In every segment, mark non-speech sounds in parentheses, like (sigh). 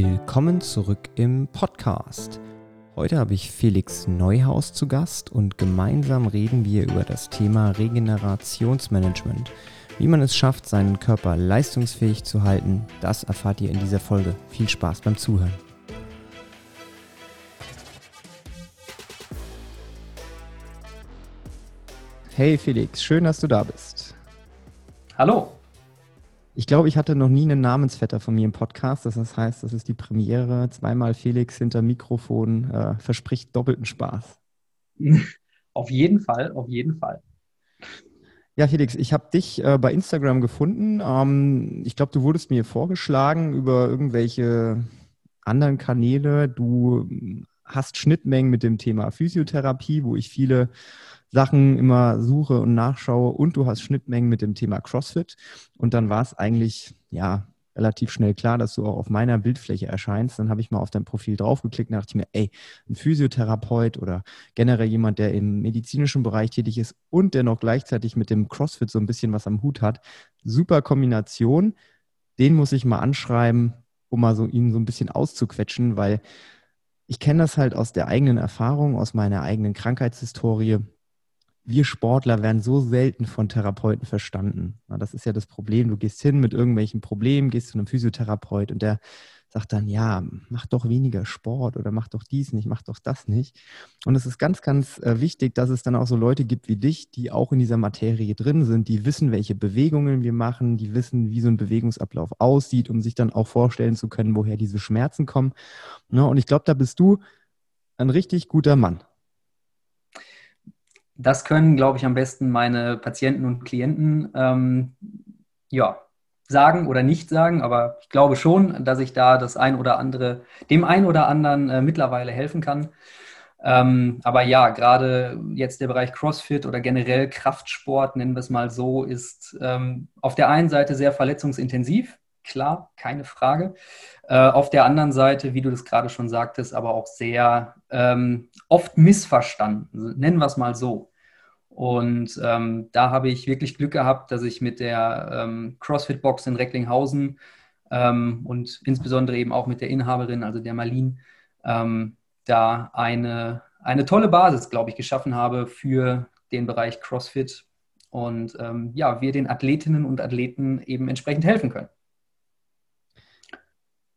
Willkommen zurück im Podcast. Heute habe ich Felix Neuhaus zu Gast und gemeinsam reden wir über das Thema Regenerationsmanagement. Wie man es schafft, seinen Körper leistungsfähig zu halten, das erfahrt ihr in dieser Folge. Viel Spaß beim Zuhören. Hey Felix, schön, dass du da bist. Hallo. Ich glaube, ich hatte noch nie einen Namensvetter von mir im Podcast. Das heißt, das ist die Premiere. Zweimal Felix hinter Mikrofon äh, verspricht doppelten Spaß. (laughs) Auf jeden Fall, auf jeden Fall. Ja, Felix, ich habe dich äh, bei Instagram gefunden. Ähm, ich glaube, du wurdest mir vorgeschlagen über irgendwelche anderen Kanäle. Du hast Schnittmengen mit dem Thema Physiotherapie, wo ich viele Sachen immer suche und nachschaue und du hast Schnittmengen mit dem Thema CrossFit. Und dann war es eigentlich, ja, relativ schnell klar, dass du auch auf meiner Bildfläche erscheinst. Dann habe ich mal auf dein Profil draufgeklickt und dachte ich mir, ey, ein Physiotherapeut oder generell jemand, der im medizinischen Bereich tätig ist und der noch gleichzeitig mit dem CrossFit so ein bisschen was am Hut hat. Super Kombination. Den muss ich mal anschreiben, um mal so ihn so ein bisschen auszuquetschen, weil ich kenne das halt aus der eigenen Erfahrung, aus meiner eigenen Krankheitshistorie wir Sportler werden so selten von Therapeuten verstanden. das ist ja das Problem. Du gehst hin mit irgendwelchen Problemen, gehst zu einem Physiotherapeut und der sagt dann, ja, mach doch weniger Sport oder mach doch dies nicht, mach doch das nicht. Und es ist ganz, ganz äh, wichtig, dass es dann auch so Leute gibt wie dich, die auch in dieser Materie drin sind, die wissen, welche Bewegungen wir machen, die wissen, wie so ein Bewegungsablauf aussieht, um sich dann auch vorstellen zu können, woher diese Schmerzen kommen. Und ich glaube, da bist du ein richtig guter Mann. Das können, glaube ich, am besten meine Patienten und Klienten ähm, ja, sagen oder nicht sagen, aber ich glaube schon, dass ich da das ein oder andere, dem ein oder anderen äh, mittlerweile helfen kann. Ähm, aber ja, gerade jetzt der Bereich CrossFit oder generell Kraftsport, nennen wir es mal so, ist ähm, auf der einen Seite sehr verletzungsintensiv, klar, keine Frage. Äh, auf der anderen Seite, wie du das gerade schon sagtest, aber auch sehr ähm, oft missverstanden, nennen wir es mal so. Und ähm, da habe ich wirklich Glück gehabt, dass ich mit der ähm, CrossFit-Box in Recklinghausen ähm, und insbesondere eben auch mit der Inhaberin, also der Marlin, ähm, da eine, eine tolle Basis, glaube ich, geschaffen habe für den Bereich CrossFit und ähm, ja, wir den Athletinnen und Athleten eben entsprechend helfen können.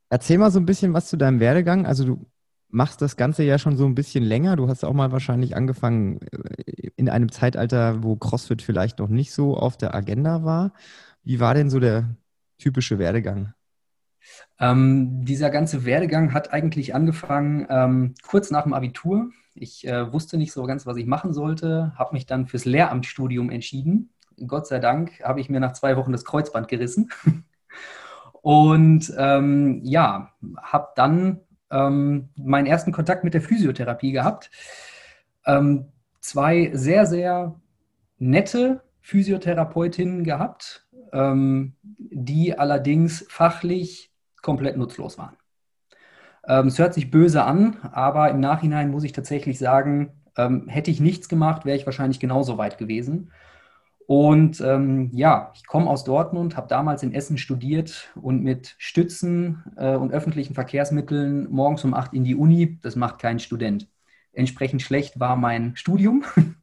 Erzähl mal so ein bisschen was zu deinem Werdegang. Also du machst das Ganze ja schon so ein bisschen länger. Du hast auch mal wahrscheinlich angefangen äh, in einem Zeitalter, wo CrossFit vielleicht noch nicht so auf der Agenda war. Wie war denn so der typische Werdegang? Ähm, dieser ganze Werdegang hat eigentlich angefangen ähm, kurz nach dem Abitur. Ich äh, wusste nicht so ganz, was ich machen sollte, habe mich dann fürs Lehramtsstudium entschieden. Gott sei Dank habe ich mir nach zwei Wochen das Kreuzband gerissen. (laughs) Und ähm, ja, habe dann ähm, meinen ersten Kontakt mit der Physiotherapie gehabt. Ähm, zwei sehr, sehr nette Physiotherapeutinnen gehabt, ähm, die allerdings fachlich komplett nutzlos waren. Ähm, es hört sich böse an, aber im Nachhinein muss ich tatsächlich sagen, ähm, hätte ich nichts gemacht, wäre ich wahrscheinlich genauso weit gewesen. Und ähm, ja, ich komme aus Dortmund, habe damals in Essen studiert und mit Stützen äh, und öffentlichen Verkehrsmitteln morgens um acht in die Uni. Das macht kein Student. Entsprechend schlecht war mein Studium. (laughs)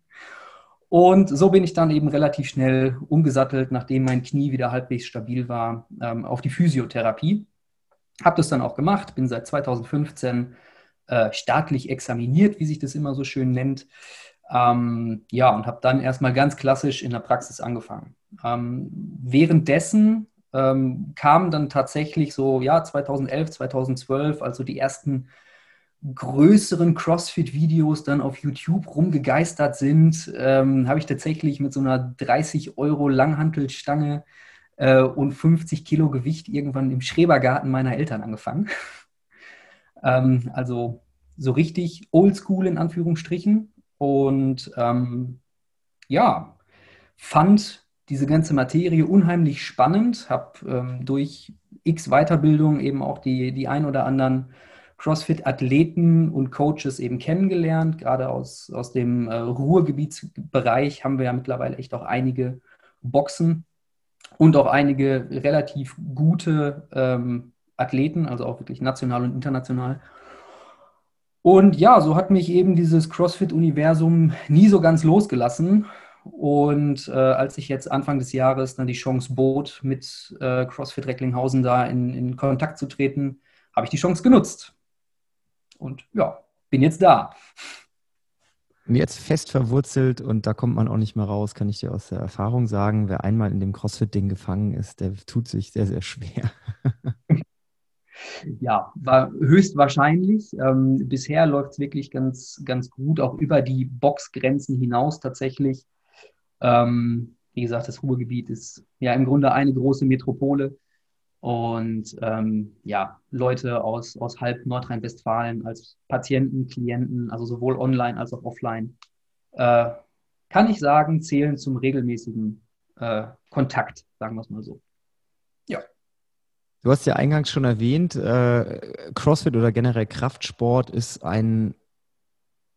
Und so bin ich dann eben relativ schnell umgesattelt, nachdem mein Knie wieder halbwegs stabil war, ähm, auf die Physiotherapie. Habe das dann auch gemacht, bin seit 2015 äh, staatlich examiniert, wie sich das immer so schön nennt. Ähm, ja, und habe dann erstmal ganz klassisch in der Praxis angefangen. Ähm, währenddessen ähm, kamen dann tatsächlich so, ja, 2011, 2012, also die ersten größeren CrossFit-Videos dann auf YouTube rumgegeistert sind, ähm, habe ich tatsächlich mit so einer 30 Euro Langhantelstange äh, und 50 Kilo Gewicht irgendwann im Schrebergarten meiner Eltern angefangen. (laughs) ähm, also so richtig oldschool in Anführungsstrichen. Und ähm, ja, fand diese ganze Materie unheimlich spannend, habe ähm, durch x Weiterbildung eben auch die, die ein oder anderen CrossFit-Athleten und Coaches eben kennengelernt. Gerade aus, aus dem äh, Ruhrgebietsbereich haben wir ja mittlerweile echt auch einige Boxen und auch einige relativ gute ähm, Athleten, also auch wirklich national und international. Und ja, so hat mich eben dieses CrossFit-Universum nie so ganz losgelassen. Und äh, als ich jetzt Anfang des Jahres dann die Chance bot, mit äh, CrossFit Recklinghausen da in, in Kontakt zu treten, habe ich die Chance genutzt. Und ja, bin jetzt da. Jetzt fest verwurzelt und da kommt man auch nicht mehr raus, kann ich dir aus der Erfahrung sagen. Wer einmal in dem CrossFit-Ding gefangen ist, der tut sich sehr, sehr schwer. (laughs) ja, war höchstwahrscheinlich. Ähm, bisher läuft es wirklich ganz, ganz gut, auch über die Boxgrenzen hinaus tatsächlich. Ähm, wie gesagt, das Ruhrgebiet ist ja im Grunde eine große Metropole. Und ähm, ja, Leute aus, aus halb Nordrhein-Westfalen als Patienten, Klienten, also sowohl online als auch offline, äh, kann ich sagen, zählen zum regelmäßigen äh, Kontakt, sagen wir es mal so. Ja. Du hast ja eingangs schon erwähnt, äh, CrossFit oder generell Kraftsport ist ein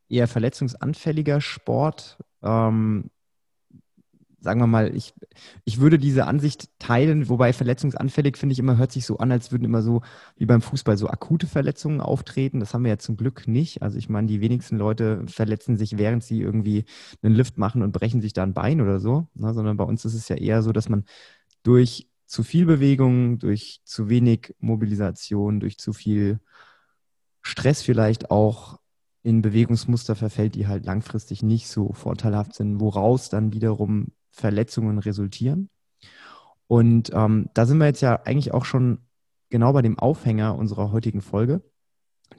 eher verletzungsanfälliger Sport. Ähm, sagen wir mal, ich, ich würde diese Ansicht teilen, wobei verletzungsanfällig finde ich immer, hört sich so an, als würden immer so wie beim Fußball so akute Verletzungen auftreten. Das haben wir ja zum Glück nicht. Also ich meine, die wenigsten Leute verletzen sich, während sie irgendwie einen Lift machen und brechen sich da ein Bein oder so, ne? sondern bei uns ist es ja eher so, dass man durch zu viel Bewegung, durch zu wenig Mobilisation, durch zu viel Stress vielleicht auch in Bewegungsmuster verfällt, die halt langfristig nicht so vorteilhaft sind, woraus dann wiederum Verletzungen resultieren. Und ähm, da sind wir jetzt ja eigentlich auch schon genau bei dem Aufhänger unserer heutigen Folge,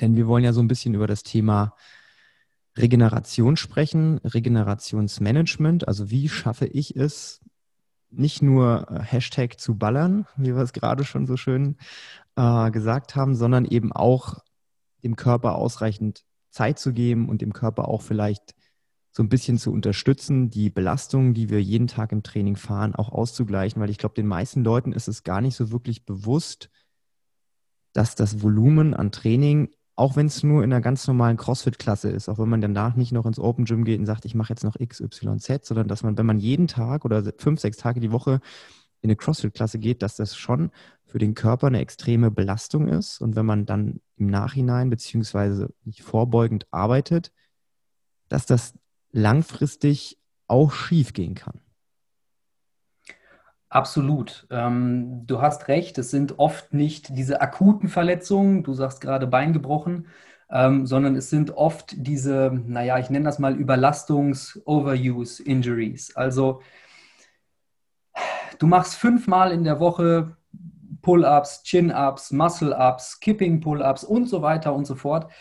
denn wir wollen ja so ein bisschen über das Thema Regeneration sprechen, Regenerationsmanagement, also wie schaffe ich es, nicht nur äh, Hashtag zu ballern, wie wir es gerade schon so schön äh, gesagt haben, sondern eben auch dem Körper ausreichend Zeit zu geben und dem Körper auch vielleicht so ein bisschen zu unterstützen, die Belastungen, die wir jeden Tag im Training fahren, auch auszugleichen, weil ich glaube, den meisten Leuten ist es gar nicht so wirklich bewusst, dass das Volumen an Training, auch wenn es nur in einer ganz normalen CrossFit-Klasse ist, auch wenn man danach nicht noch ins Open Gym geht und sagt, ich mache jetzt noch XYZ, sondern dass man, wenn man jeden Tag oder fünf, sechs Tage die Woche in eine CrossFit-Klasse geht, dass das schon für den Körper eine extreme Belastung ist. Und wenn man dann im Nachhinein beziehungsweise nicht vorbeugend arbeitet, dass das langfristig auch schief gehen kann. Absolut. Ähm, du hast recht, es sind oft nicht diese akuten Verletzungen, du sagst gerade Bein gebrochen, ähm, sondern es sind oft diese, naja, ich nenne das mal Überlastungs-Overuse-Injuries. Also du machst fünfmal in der Woche Pull-ups, Chin-ups, Muscle-ups, Kipping-Pull-ups und so weiter und so fort.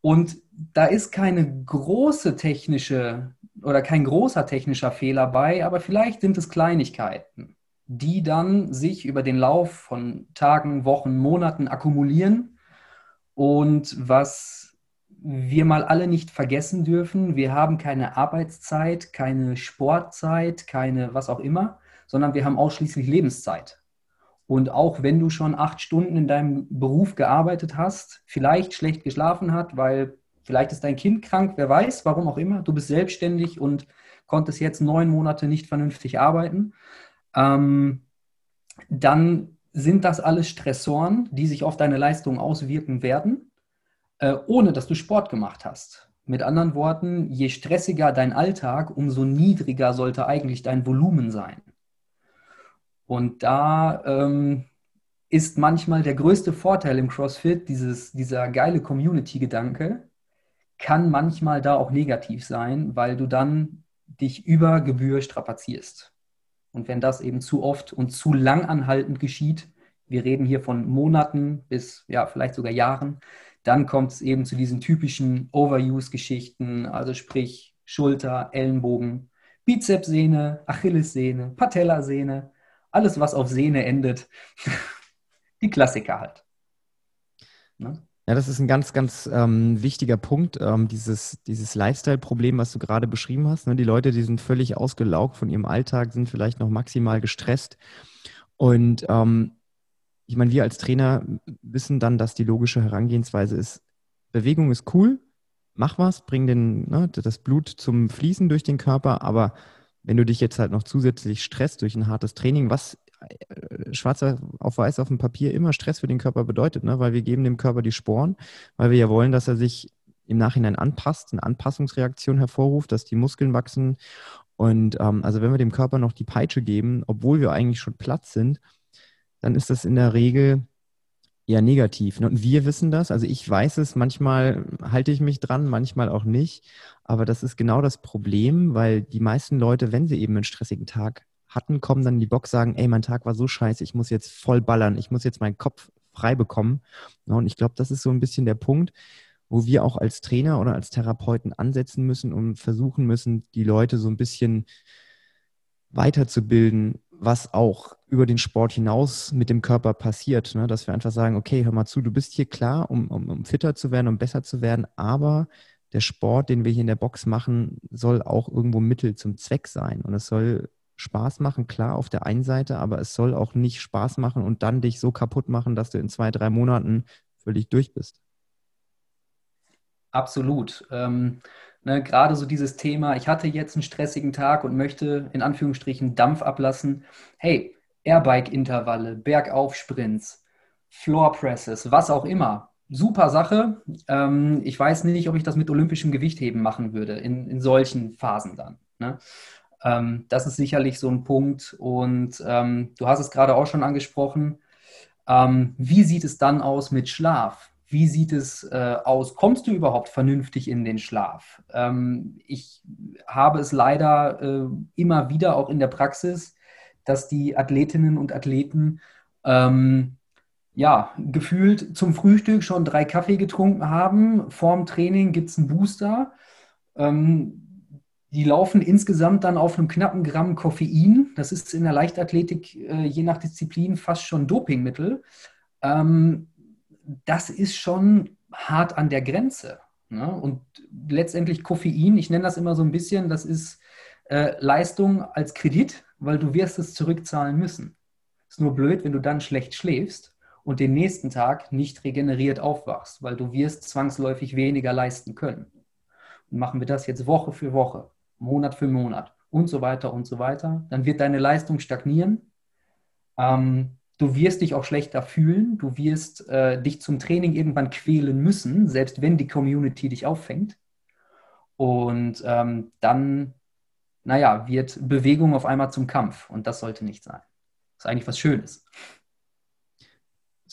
Und da ist keine große technische oder kein großer technischer Fehler bei, aber vielleicht sind es Kleinigkeiten, die dann sich über den Lauf von Tagen, Wochen, Monaten akkumulieren. Und was wir mal alle nicht vergessen dürfen, wir haben keine Arbeitszeit, keine Sportzeit, keine was auch immer, sondern wir haben ausschließlich Lebenszeit. Und auch wenn du schon acht Stunden in deinem Beruf gearbeitet hast, vielleicht schlecht geschlafen hat, weil vielleicht ist dein Kind krank, wer weiß, warum auch immer, du bist selbstständig und konntest jetzt neun Monate nicht vernünftig arbeiten, ähm, dann sind das alles Stressoren, die sich auf deine Leistung auswirken werden, äh, ohne dass du Sport gemacht hast. Mit anderen Worten, je stressiger dein Alltag, umso niedriger sollte eigentlich dein Volumen sein. Und da ähm, ist manchmal der größte Vorteil im CrossFit, dieses, dieser geile Community-Gedanke, kann manchmal da auch negativ sein, weil du dann dich über Gebühr strapazierst. Und wenn das eben zu oft und zu lang anhaltend geschieht, wir reden hier von Monaten bis ja, vielleicht sogar Jahren, dann kommt es eben zu diesen typischen Overuse-Geschichten, also sprich Schulter, Ellenbogen, Bizepssehne, Achillessehne, Patellasehne alles, was auf Sehne endet. (laughs) Die Klassiker halt. Ne? Ja, das ist ein ganz, ganz ähm, wichtiger Punkt, ähm, dieses, dieses Lifestyle-Problem, was du gerade beschrieben hast. Ne? Die Leute, die sind völlig ausgelaugt von ihrem Alltag, sind vielleicht noch maximal gestresst. Und ähm, ich meine, wir als Trainer wissen dann, dass die logische Herangehensweise ist, Bewegung ist cool, mach was, bring den, ne, das Blut zum Fließen durch den Körper, aber wenn du dich jetzt halt noch zusätzlich stresst durch ein hartes Training, was schwarz auf weiß auf dem Papier immer Stress für den Körper bedeutet, ne? weil wir geben dem Körper die Sporen, weil wir ja wollen, dass er sich im Nachhinein anpasst, eine Anpassungsreaktion hervorruft, dass die Muskeln wachsen. Und ähm, also wenn wir dem Körper noch die Peitsche geben, obwohl wir eigentlich schon platt sind, dann ist das in der Regel eher negativ. Ne? Und wir wissen das, also ich weiß es, manchmal halte ich mich dran, manchmal auch nicht. Aber das ist genau das Problem, weil die meisten Leute, wenn sie eben einen stressigen Tag hatten, kommen dann in die Box, sagen, ey, mein Tag war so scheiße, ich muss jetzt voll ballern, ich muss jetzt meinen Kopf frei bekommen. Und ich glaube, das ist so ein bisschen der Punkt, wo wir auch als Trainer oder als Therapeuten ansetzen müssen und versuchen müssen, die Leute so ein bisschen weiterzubilden, was auch über den Sport hinaus mit dem Körper passiert. Ne? Dass wir einfach sagen, okay, hör mal zu, du bist hier klar, um, um, um fitter zu werden, um besser zu werden, aber der Sport, den wir hier in der Box machen, soll auch irgendwo Mittel zum Zweck sein. Und es soll Spaß machen, klar, auf der einen Seite, aber es soll auch nicht Spaß machen und dann dich so kaputt machen, dass du in zwei, drei Monaten völlig durch bist. Absolut. Ähm, ne, gerade so dieses Thema, ich hatte jetzt einen stressigen Tag und möchte in Anführungsstrichen Dampf ablassen. Hey, Airbike-Intervalle, Bergaufsprints, Floor-Presses, was auch immer. Super Sache. Ähm, ich weiß nicht, ob ich das mit olympischem Gewichtheben machen würde, in, in solchen Phasen dann. Ne? Ähm, das ist sicherlich so ein Punkt. Und ähm, du hast es gerade auch schon angesprochen. Ähm, wie sieht es dann aus mit Schlaf? Wie sieht es äh, aus? Kommst du überhaupt vernünftig in den Schlaf? Ähm, ich habe es leider äh, immer wieder auch in der Praxis, dass die Athletinnen und Athleten ähm, ja, gefühlt zum Frühstück schon drei Kaffee getrunken haben. Vorm Training gibt es einen Booster. Ähm, die laufen insgesamt dann auf einem knappen Gramm Koffein. Das ist in der Leichtathletik äh, je nach Disziplin fast schon Dopingmittel. Ähm, das ist schon hart an der Grenze. Ne? Und letztendlich Koffein, ich nenne das immer so ein bisschen, das ist äh, Leistung als Kredit, weil du wirst es zurückzahlen müssen. Ist nur blöd, wenn du dann schlecht schläfst und den nächsten Tag nicht regeneriert aufwachst, weil du wirst zwangsläufig weniger leisten können. Und machen wir das jetzt Woche für Woche, Monat für Monat und so weiter und so weiter, dann wird deine Leistung stagnieren. Ähm, Du wirst dich auch schlechter fühlen, du wirst äh, dich zum Training irgendwann quälen müssen, selbst wenn die Community dich auffängt. Und ähm, dann, naja, wird Bewegung auf einmal zum Kampf und das sollte nicht sein. Das ist eigentlich was Schönes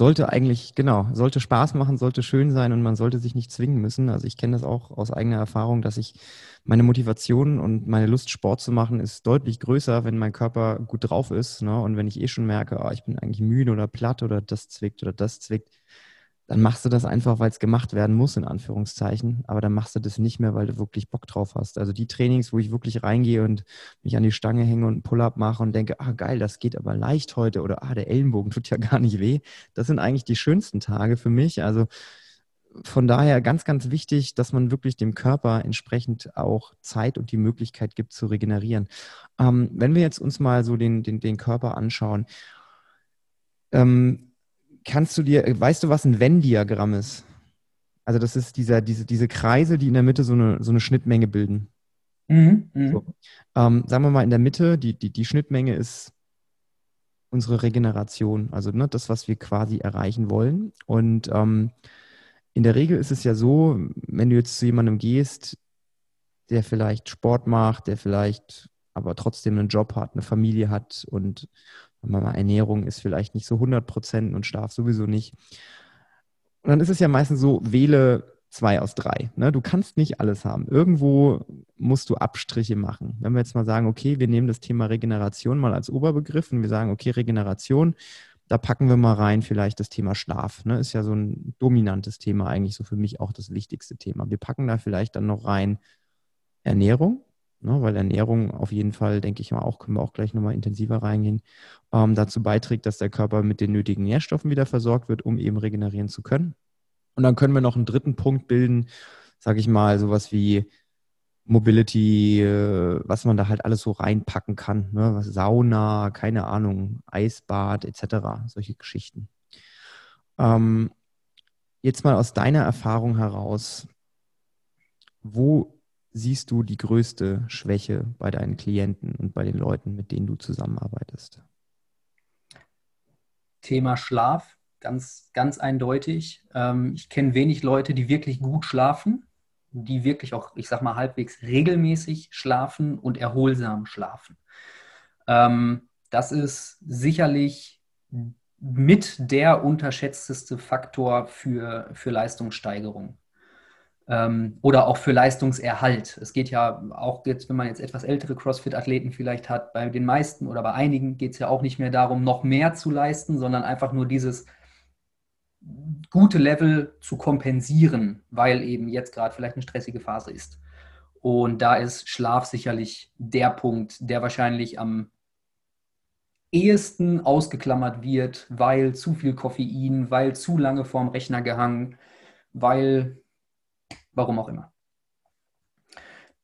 sollte eigentlich, genau, sollte Spaß machen, sollte schön sein und man sollte sich nicht zwingen müssen. Also ich kenne das auch aus eigener Erfahrung, dass ich meine Motivation und meine Lust, Sport zu machen, ist deutlich größer, wenn mein Körper gut drauf ist. Ne? Und wenn ich eh schon merke, oh, ich bin eigentlich müde oder platt oder das zwickt oder das zwickt, dann machst du das einfach, weil es gemacht werden muss, in Anführungszeichen. Aber dann machst du das nicht mehr, weil du wirklich Bock drauf hast. Also die Trainings, wo ich wirklich reingehe und mich an die Stange hänge und einen Pull-up mache und denke, ah geil, das geht aber leicht heute oder ah, der Ellenbogen tut ja (laughs) gar nicht weh. Das sind eigentlich die schönsten Tage für mich. Also von daher ganz, ganz wichtig, dass man wirklich dem Körper entsprechend auch Zeit und die Möglichkeit gibt zu regenerieren. Ähm, wenn wir jetzt uns mal so den, den, den Körper anschauen, ähm, kannst du dir, weißt du, was ein Venn-Diagramm ist? Also das ist dieser, diese, diese Kreise, die in der Mitte so eine, so eine Schnittmenge bilden. Mhm, mh. so. ähm, sagen wir mal, in der Mitte, die, die, die Schnittmenge ist unsere Regeneration, also ne, das, was wir quasi erreichen wollen. Und ähm, in der Regel ist es ja so, wenn du jetzt zu jemandem gehst, der vielleicht Sport macht, der vielleicht aber trotzdem einen Job hat, eine Familie hat und mal, Ernährung ist vielleicht nicht so 100 Prozent und Schlaf sowieso nicht. Und dann ist es ja meistens so, wähle zwei aus drei. Ne? Du kannst nicht alles haben. Irgendwo musst du Abstriche machen. Wenn wir jetzt mal sagen, okay, wir nehmen das Thema Regeneration mal als Oberbegriff und wir sagen, okay, Regeneration, da packen wir mal rein vielleicht das Thema Schlaf. Ne? Ist ja so ein dominantes Thema, eigentlich so für mich auch das wichtigste Thema. Wir packen da vielleicht dann noch rein Ernährung, ne, weil Ernährung auf jeden Fall, denke ich mal, auch, können wir auch gleich nochmal intensiver reingehen, ähm, dazu beiträgt, dass der Körper mit den nötigen Nährstoffen wieder versorgt wird, um eben regenerieren zu können. Und dann können wir noch einen dritten Punkt bilden, sage ich mal, sowas wie Mobility, äh, was man da halt alles so reinpacken kann, ne? Sauna, keine Ahnung, Eisbad etc., solche Geschichten. Ähm, jetzt mal aus deiner Erfahrung heraus, wo siehst du die größte Schwäche bei deinen Klienten und bei den Leuten, mit denen du zusammenarbeitest? Thema Schlaf, ganz, ganz eindeutig. Ähm, ich kenne wenig Leute, die wirklich gut schlafen, die wirklich auch, ich sag mal, halbwegs regelmäßig schlafen und erholsam schlafen. Ähm, das ist sicherlich mit der unterschätzteste Faktor für, für Leistungssteigerung oder auch für Leistungserhalt. Es geht ja auch jetzt, wenn man jetzt etwas ältere CrossFit-Athleten vielleicht hat, bei den meisten oder bei einigen geht es ja auch nicht mehr darum, noch mehr zu leisten, sondern einfach nur dieses gute Level zu kompensieren, weil eben jetzt gerade vielleicht eine stressige Phase ist. Und da ist Schlaf sicherlich der Punkt, der wahrscheinlich am ehesten ausgeklammert wird, weil zu viel Koffein, weil zu lange vorm Rechner gehangen, weil warum auch immer.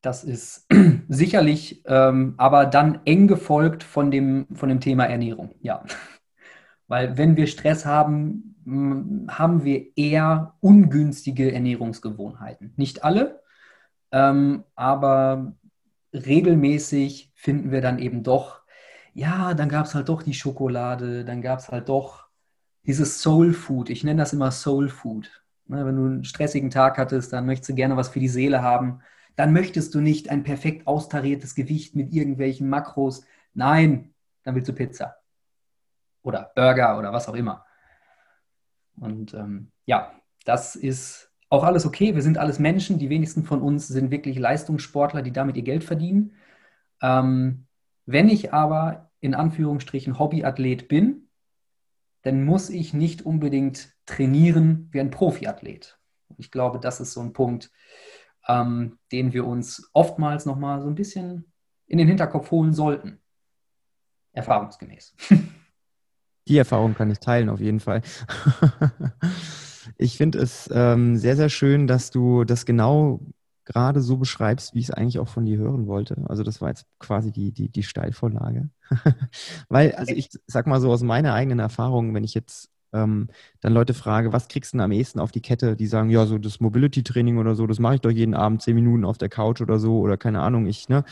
Das ist (clears throat) sicherlich ähm, aber dann eng gefolgt von dem, von dem Thema Ernährung, ja. (laughs) Weil wenn wir Stress haben, haben wir eher ungünstige Ernährungsgewohnheiten. Nicht alle, ähm, aber regelmäßig finden wir dann eben doch, ja, dann gab es halt doch die Schokolade, dann gab es halt doch dieses Soul Food. Ich nenne das immer Soul Food. Ne, wenn du einen stressigen Tag hattest, dann möchtest du gerne was für die Seele haben. Dann möchtest du nicht ein perfekt austariertes Gewicht mit irgendwelchen Makros. Nein, dann willst du Pizza. Oder Burger oder was auch immer. Und ähm, ja, das ist auch alles okay. Wir sind alles Menschen. Die wenigsten von uns sind wirklich Leistungssportler, die damit ihr Geld verdienen. Ähm, wenn ich aber in Anführungsstrichen Hobbyathlet bin, dann muss ich nicht unbedingt trainieren wie ein Profiathlet. Ich glaube, das ist so ein Punkt, ähm, den wir uns oftmals nochmal so ein bisschen in den Hinterkopf holen sollten. Erfahrungsgemäß. (laughs) Die Erfahrung kann ich teilen, auf jeden Fall. (laughs) ich finde es ähm, sehr, sehr schön, dass du das genau gerade so beschreibst, wie ich es eigentlich auch von dir hören wollte. Also das war jetzt quasi die, die, die Steilvorlage. (laughs) Weil, also ich sag mal so aus meiner eigenen Erfahrung, wenn ich jetzt ähm, dann Leute frage, was kriegst du denn am ehesten auf die Kette? Die sagen, ja, so das Mobility-Training oder so, das mache ich doch jeden Abend zehn Minuten auf der Couch oder so oder keine Ahnung, ich, ne?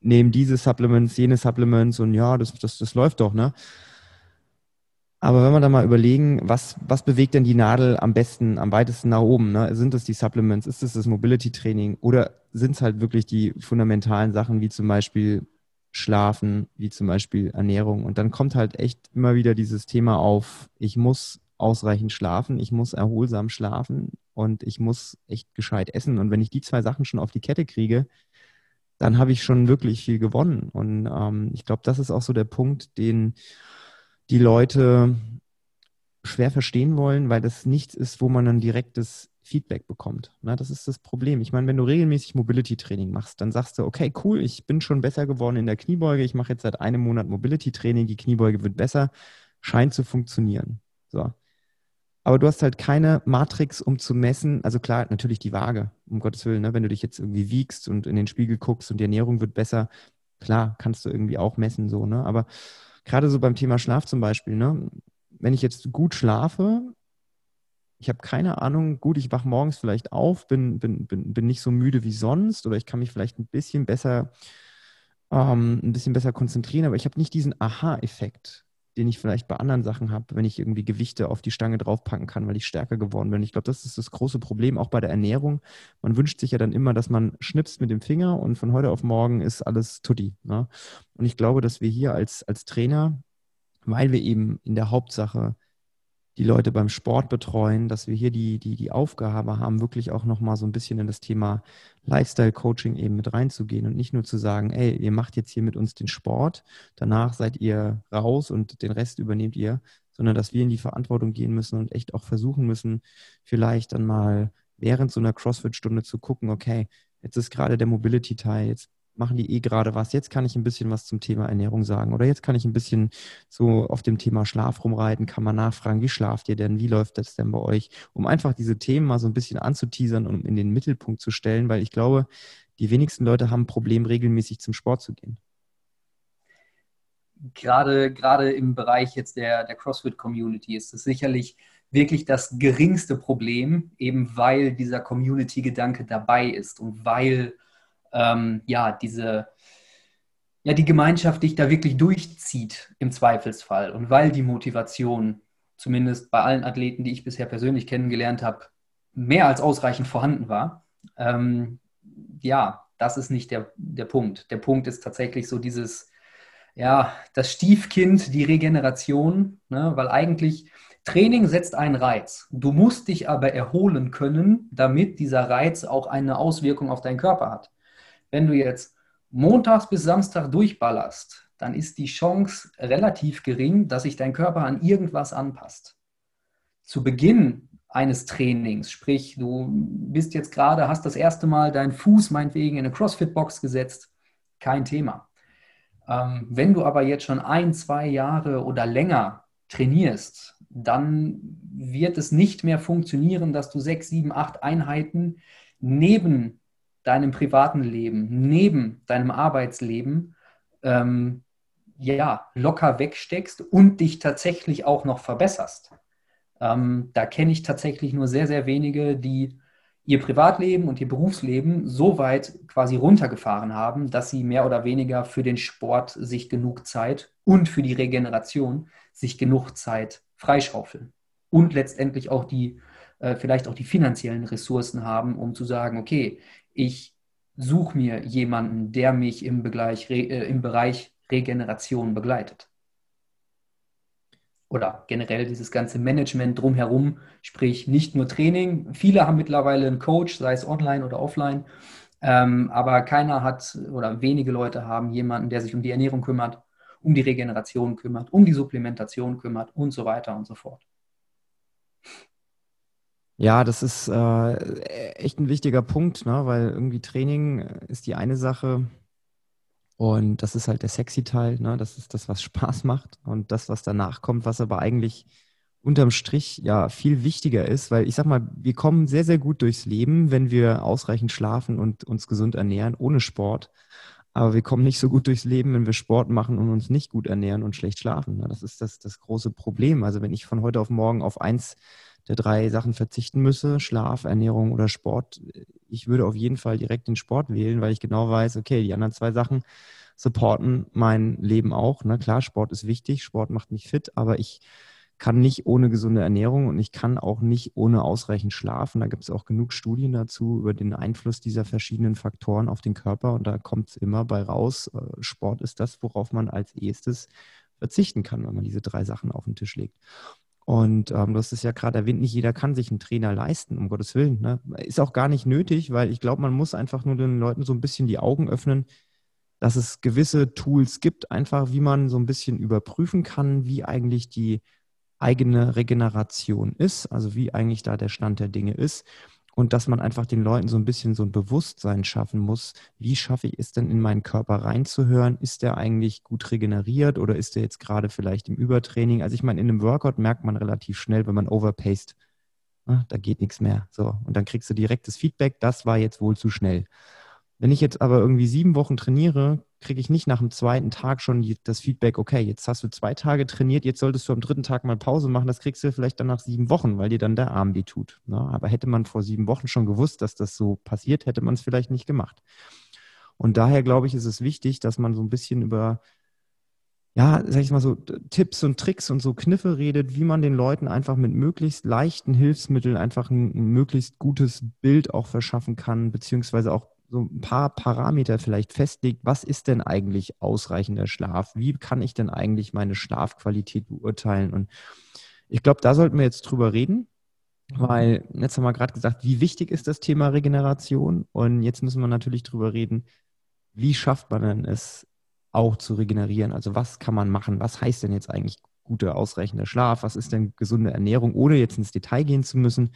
Nehme diese Supplements, jene Supplements und ja, das, das, das läuft doch, ne? Aber wenn wir da mal überlegen, was, was bewegt denn die Nadel am besten, am weitesten nach oben? Ne? Sind es die Supplements? Ist es das Mobility-Training? Oder sind es halt wirklich die fundamentalen Sachen, wie zum Beispiel Schlafen, wie zum Beispiel Ernährung? Und dann kommt halt echt immer wieder dieses Thema auf, ich muss ausreichend schlafen, ich muss erholsam schlafen und ich muss echt gescheit essen. Und wenn ich die zwei Sachen schon auf die Kette kriege, dann habe ich schon wirklich viel gewonnen. Und ähm, ich glaube, das ist auch so der Punkt, den die Leute schwer verstehen wollen, weil das nichts ist, wo man ein direktes Feedback bekommt. Na, das ist das Problem. Ich meine, wenn du regelmäßig Mobility-Training machst, dann sagst du, okay, cool, ich bin schon besser geworden in der Kniebeuge, ich mache jetzt seit einem Monat Mobility-Training, die Kniebeuge wird besser, scheint zu funktionieren. So. Aber du hast halt keine Matrix, um zu messen. Also klar, natürlich die Waage, um Gottes Willen. Ne? Wenn du dich jetzt irgendwie wiegst und in den Spiegel guckst und die Ernährung wird besser, klar, kannst du irgendwie auch messen so. Ne? Aber gerade so beim Thema Schlaf zum Beispiel, ne? wenn ich jetzt gut schlafe, ich habe keine Ahnung, gut, ich wache morgens vielleicht auf, bin, bin, bin, bin nicht so müde wie sonst oder ich kann mich vielleicht ein bisschen besser, ähm, ein bisschen besser konzentrieren, aber ich habe nicht diesen Aha-Effekt den ich vielleicht bei anderen Sachen habe, wenn ich irgendwie Gewichte auf die Stange draufpacken kann, weil ich stärker geworden bin. Ich glaube, das ist das große Problem, auch bei der Ernährung. Man wünscht sich ja dann immer, dass man schnipst mit dem Finger und von heute auf morgen ist alles tutti. Ne? Und ich glaube, dass wir hier als, als Trainer, weil wir eben in der Hauptsache die Leute beim Sport betreuen, dass wir hier die, die, die Aufgabe haben, wirklich auch nochmal so ein bisschen in das Thema Lifestyle-Coaching eben mit reinzugehen und nicht nur zu sagen, ey, ihr macht jetzt hier mit uns den Sport, danach seid ihr raus und den Rest übernehmt ihr, sondern dass wir in die Verantwortung gehen müssen und echt auch versuchen müssen, vielleicht dann mal während so einer CrossFit-Stunde zu gucken, okay, jetzt ist gerade der Mobility-Teil, jetzt machen die eh gerade was. Jetzt kann ich ein bisschen was zum Thema Ernährung sagen oder jetzt kann ich ein bisschen so auf dem Thema Schlaf rumreiten, kann man nachfragen, wie schlaft ihr denn, wie läuft das denn bei euch, um einfach diese Themen mal so ein bisschen anzuteasern und in den Mittelpunkt zu stellen, weil ich glaube, die wenigsten Leute haben ein Problem, regelmäßig zum Sport zu gehen. Gerade, gerade im Bereich jetzt der, der CrossFit-Community ist es sicherlich wirklich das geringste Problem, eben weil dieser Community-Gedanke dabei ist und weil ähm, ja, diese, ja die Gemeinschaft dich da wirklich durchzieht im Zweifelsfall und weil die Motivation, zumindest bei allen Athleten, die ich bisher persönlich kennengelernt habe, mehr als ausreichend vorhanden war, ähm, ja, das ist nicht der, der Punkt. Der Punkt ist tatsächlich so dieses, ja, das Stiefkind, die Regeneration, ne? weil eigentlich Training setzt einen Reiz. Du musst dich aber erholen können, damit dieser Reiz auch eine Auswirkung auf deinen Körper hat. Wenn du jetzt montags bis Samstag durchballerst, dann ist die Chance relativ gering, dass sich dein Körper an irgendwas anpasst. Zu Beginn eines Trainings, sprich, du bist jetzt gerade, hast das erste Mal deinen Fuß meinetwegen in eine CrossFit-Box gesetzt, kein Thema. Ähm, wenn du aber jetzt schon ein, zwei Jahre oder länger trainierst, dann wird es nicht mehr funktionieren, dass du sechs, sieben, acht Einheiten neben deinem privaten Leben, neben deinem Arbeitsleben ähm, ja, locker wegsteckst und dich tatsächlich auch noch verbesserst. Ähm, da kenne ich tatsächlich nur sehr, sehr wenige, die ihr Privatleben und ihr Berufsleben so weit quasi runtergefahren haben, dass sie mehr oder weniger für den Sport sich genug Zeit und für die Regeneration sich genug Zeit freischaufeln. Und letztendlich auch die, äh, vielleicht auch die finanziellen Ressourcen haben, um zu sagen, okay, ich suche mir jemanden, der mich im, Begleich, äh, im Bereich Regeneration begleitet oder generell dieses ganze Management drumherum, sprich nicht nur Training. Viele haben mittlerweile einen Coach, sei es online oder offline, ähm, aber keiner hat oder wenige Leute haben jemanden, der sich um die Ernährung kümmert, um die Regeneration kümmert, um die Supplementation kümmert und so weiter und so fort. Ja, das ist äh, echt ein wichtiger Punkt, ne? weil irgendwie Training ist die eine Sache, und das ist halt der sexy Teil, ne? das ist das, was Spaß macht. Und das, was danach kommt, was aber eigentlich unterm Strich ja viel wichtiger ist, weil ich sag mal, wir kommen sehr, sehr gut durchs Leben, wenn wir ausreichend schlafen und uns gesund ernähren, ohne Sport. Aber wir kommen nicht so gut durchs Leben, wenn wir Sport machen und uns nicht gut ernähren und schlecht schlafen. Ne? Das ist das, das große Problem. Also wenn ich von heute auf morgen auf eins der drei Sachen verzichten müsse, Schlaf, Ernährung oder Sport, ich würde auf jeden Fall direkt den Sport wählen, weil ich genau weiß, okay, die anderen zwei Sachen supporten mein Leben auch. Ne? Klar, Sport ist wichtig, Sport macht mich fit, aber ich kann nicht ohne gesunde Ernährung und ich kann auch nicht ohne ausreichend schlafen. Da gibt es auch genug Studien dazu über den Einfluss dieser verschiedenen Faktoren auf den Körper und da kommt es immer bei raus, äh, Sport ist das, worauf man als erstes verzichten kann, wenn man diese drei Sachen auf den Tisch legt. Und ähm, du hast es ja gerade erwähnt, nicht jeder kann sich einen Trainer leisten, um Gottes Willen. Ne? Ist auch gar nicht nötig, weil ich glaube, man muss einfach nur den Leuten so ein bisschen die Augen öffnen, dass es gewisse Tools gibt, einfach wie man so ein bisschen überprüfen kann, wie eigentlich die eigene Regeneration ist, also wie eigentlich da der Stand der Dinge ist und dass man einfach den Leuten so ein bisschen so ein Bewusstsein schaffen muss, wie schaffe ich es denn in meinen Körper reinzuhören? Ist der eigentlich gut regeneriert oder ist der jetzt gerade vielleicht im Übertraining? Also ich meine, in einem Workout merkt man relativ schnell, wenn man overpaced, ne, da geht nichts mehr. So, und dann kriegst du direkt das Feedback, das war jetzt wohl zu schnell. Wenn ich jetzt aber irgendwie sieben Wochen trainiere, kriege ich nicht nach dem zweiten Tag schon das Feedback, okay, jetzt hast du zwei Tage trainiert, jetzt solltest du am dritten Tag mal Pause machen. Das kriegst du vielleicht dann nach sieben Wochen, weil dir dann der Arm weh tut. Ne? Aber hätte man vor sieben Wochen schon gewusst, dass das so passiert, hätte man es vielleicht nicht gemacht. Und daher glaube ich, ist es wichtig, dass man so ein bisschen über, ja, sag ich mal so, Tipps und Tricks und so Kniffe redet, wie man den Leuten einfach mit möglichst leichten Hilfsmitteln einfach ein, ein möglichst gutes Bild auch verschaffen kann, beziehungsweise auch so ein paar Parameter vielleicht festlegt, was ist denn eigentlich ausreichender Schlaf? Wie kann ich denn eigentlich meine Schlafqualität beurteilen? Und ich glaube, da sollten wir jetzt drüber reden, weil jetzt haben wir gerade gesagt, wie wichtig ist das Thema Regeneration? Und jetzt müssen wir natürlich drüber reden, wie schafft man denn es auch zu regenerieren? Also was kann man machen? Was heißt denn jetzt eigentlich guter, ausreichender Schlaf? Was ist denn gesunde Ernährung, ohne jetzt ins Detail gehen zu müssen?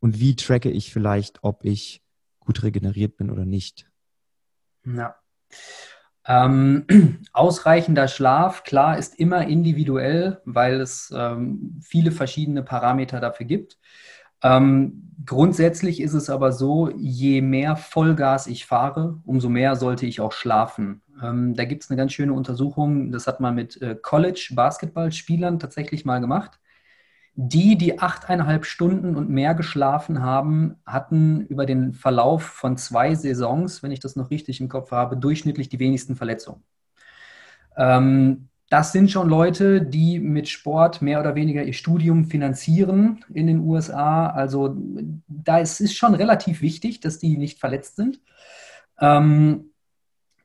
Und wie tracke ich vielleicht, ob ich gut regeneriert bin oder nicht. Ja. Ähm, (clears throat) ausreichender Schlaf, klar, ist immer individuell, weil es ähm, viele verschiedene Parameter dafür gibt. Ähm, grundsätzlich ist es aber so, je mehr Vollgas ich fahre, umso mehr sollte ich auch schlafen. Ähm, da gibt es eine ganz schöne Untersuchung, das hat man mit äh, College-Basketballspielern tatsächlich mal gemacht. Die, die achteinhalb Stunden und mehr geschlafen haben, hatten über den Verlauf von zwei Saisons, wenn ich das noch richtig im Kopf habe, durchschnittlich die wenigsten Verletzungen. Ähm, das sind schon Leute, die mit Sport mehr oder weniger ihr Studium finanzieren in den USA. Also da ist es schon relativ wichtig, dass die nicht verletzt sind. Ähm,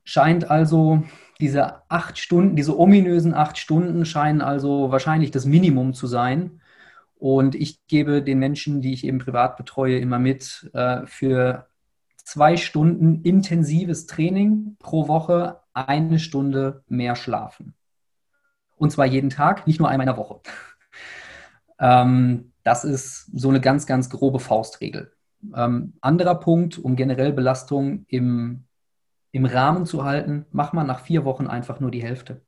scheint also diese acht Stunden, diese ominösen acht Stunden scheinen also wahrscheinlich das Minimum zu sein. Und ich gebe den Menschen, die ich eben privat betreue, immer mit, äh, für zwei Stunden intensives Training pro Woche eine Stunde mehr schlafen. Und zwar jeden Tag, nicht nur einmal in der Woche. (laughs) ähm, das ist so eine ganz, ganz grobe Faustregel. Ähm, anderer Punkt, um generell Belastung im, im Rahmen zu halten, macht man nach vier Wochen einfach nur die Hälfte.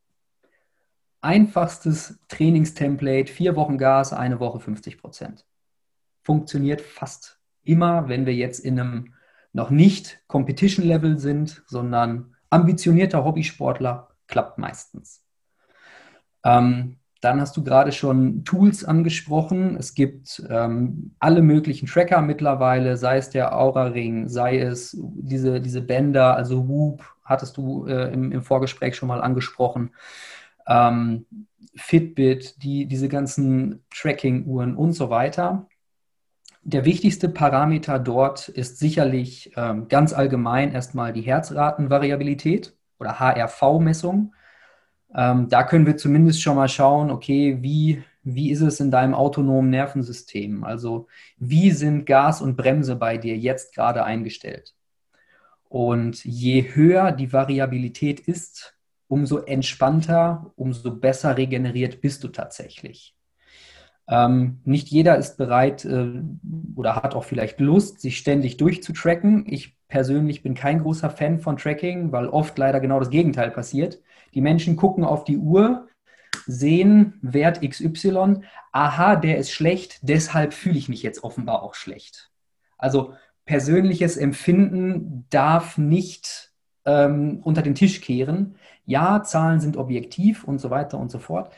Einfachstes Trainingstemplate, vier Wochen Gas, eine Woche 50 Prozent. Funktioniert fast immer, wenn wir jetzt in einem noch nicht Competition-Level sind, sondern ambitionierter Hobbysportler, klappt meistens. Ähm, dann hast du gerade schon Tools angesprochen. Es gibt ähm, alle möglichen Tracker mittlerweile, sei es der Aura-Ring, sei es diese, diese Bänder, also Whoop, hattest du äh, im, im, Vorgespräch schon mal angesprochen. Ähm, Fitbit, die, diese ganzen Tracking-Uhren und so weiter. Der wichtigste Parameter dort ist sicherlich ähm, ganz allgemein erstmal die Herzratenvariabilität oder HRV-Messung. Ähm, da können wir zumindest schon mal schauen, okay, wie, wie ist es in deinem autonomen Nervensystem? Also wie sind Gas und Bremse bei dir jetzt gerade eingestellt? Und je höher die Variabilität ist, umso entspannter, umso besser regeneriert bist du tatsächlich. Ähm, nicht jeder ist bereit äh, oder hat auch vielleicht Lust, sich ständig durchzutracken. Ich persönlich bin kein großer Fan von Tracking, weil oft leider genau das Gegenteil passiert. Die Menschen gucken auf die Uhr, sehen Wert XY, aha, der ist schlecht, deshalb fühle ich mich jetzt offenbar auch schlecht. Also persönliches Empfinden darf nicht ähm, unter den Tisch kehren. Ja, Zahlen sind objektiv und so weiter und so fort.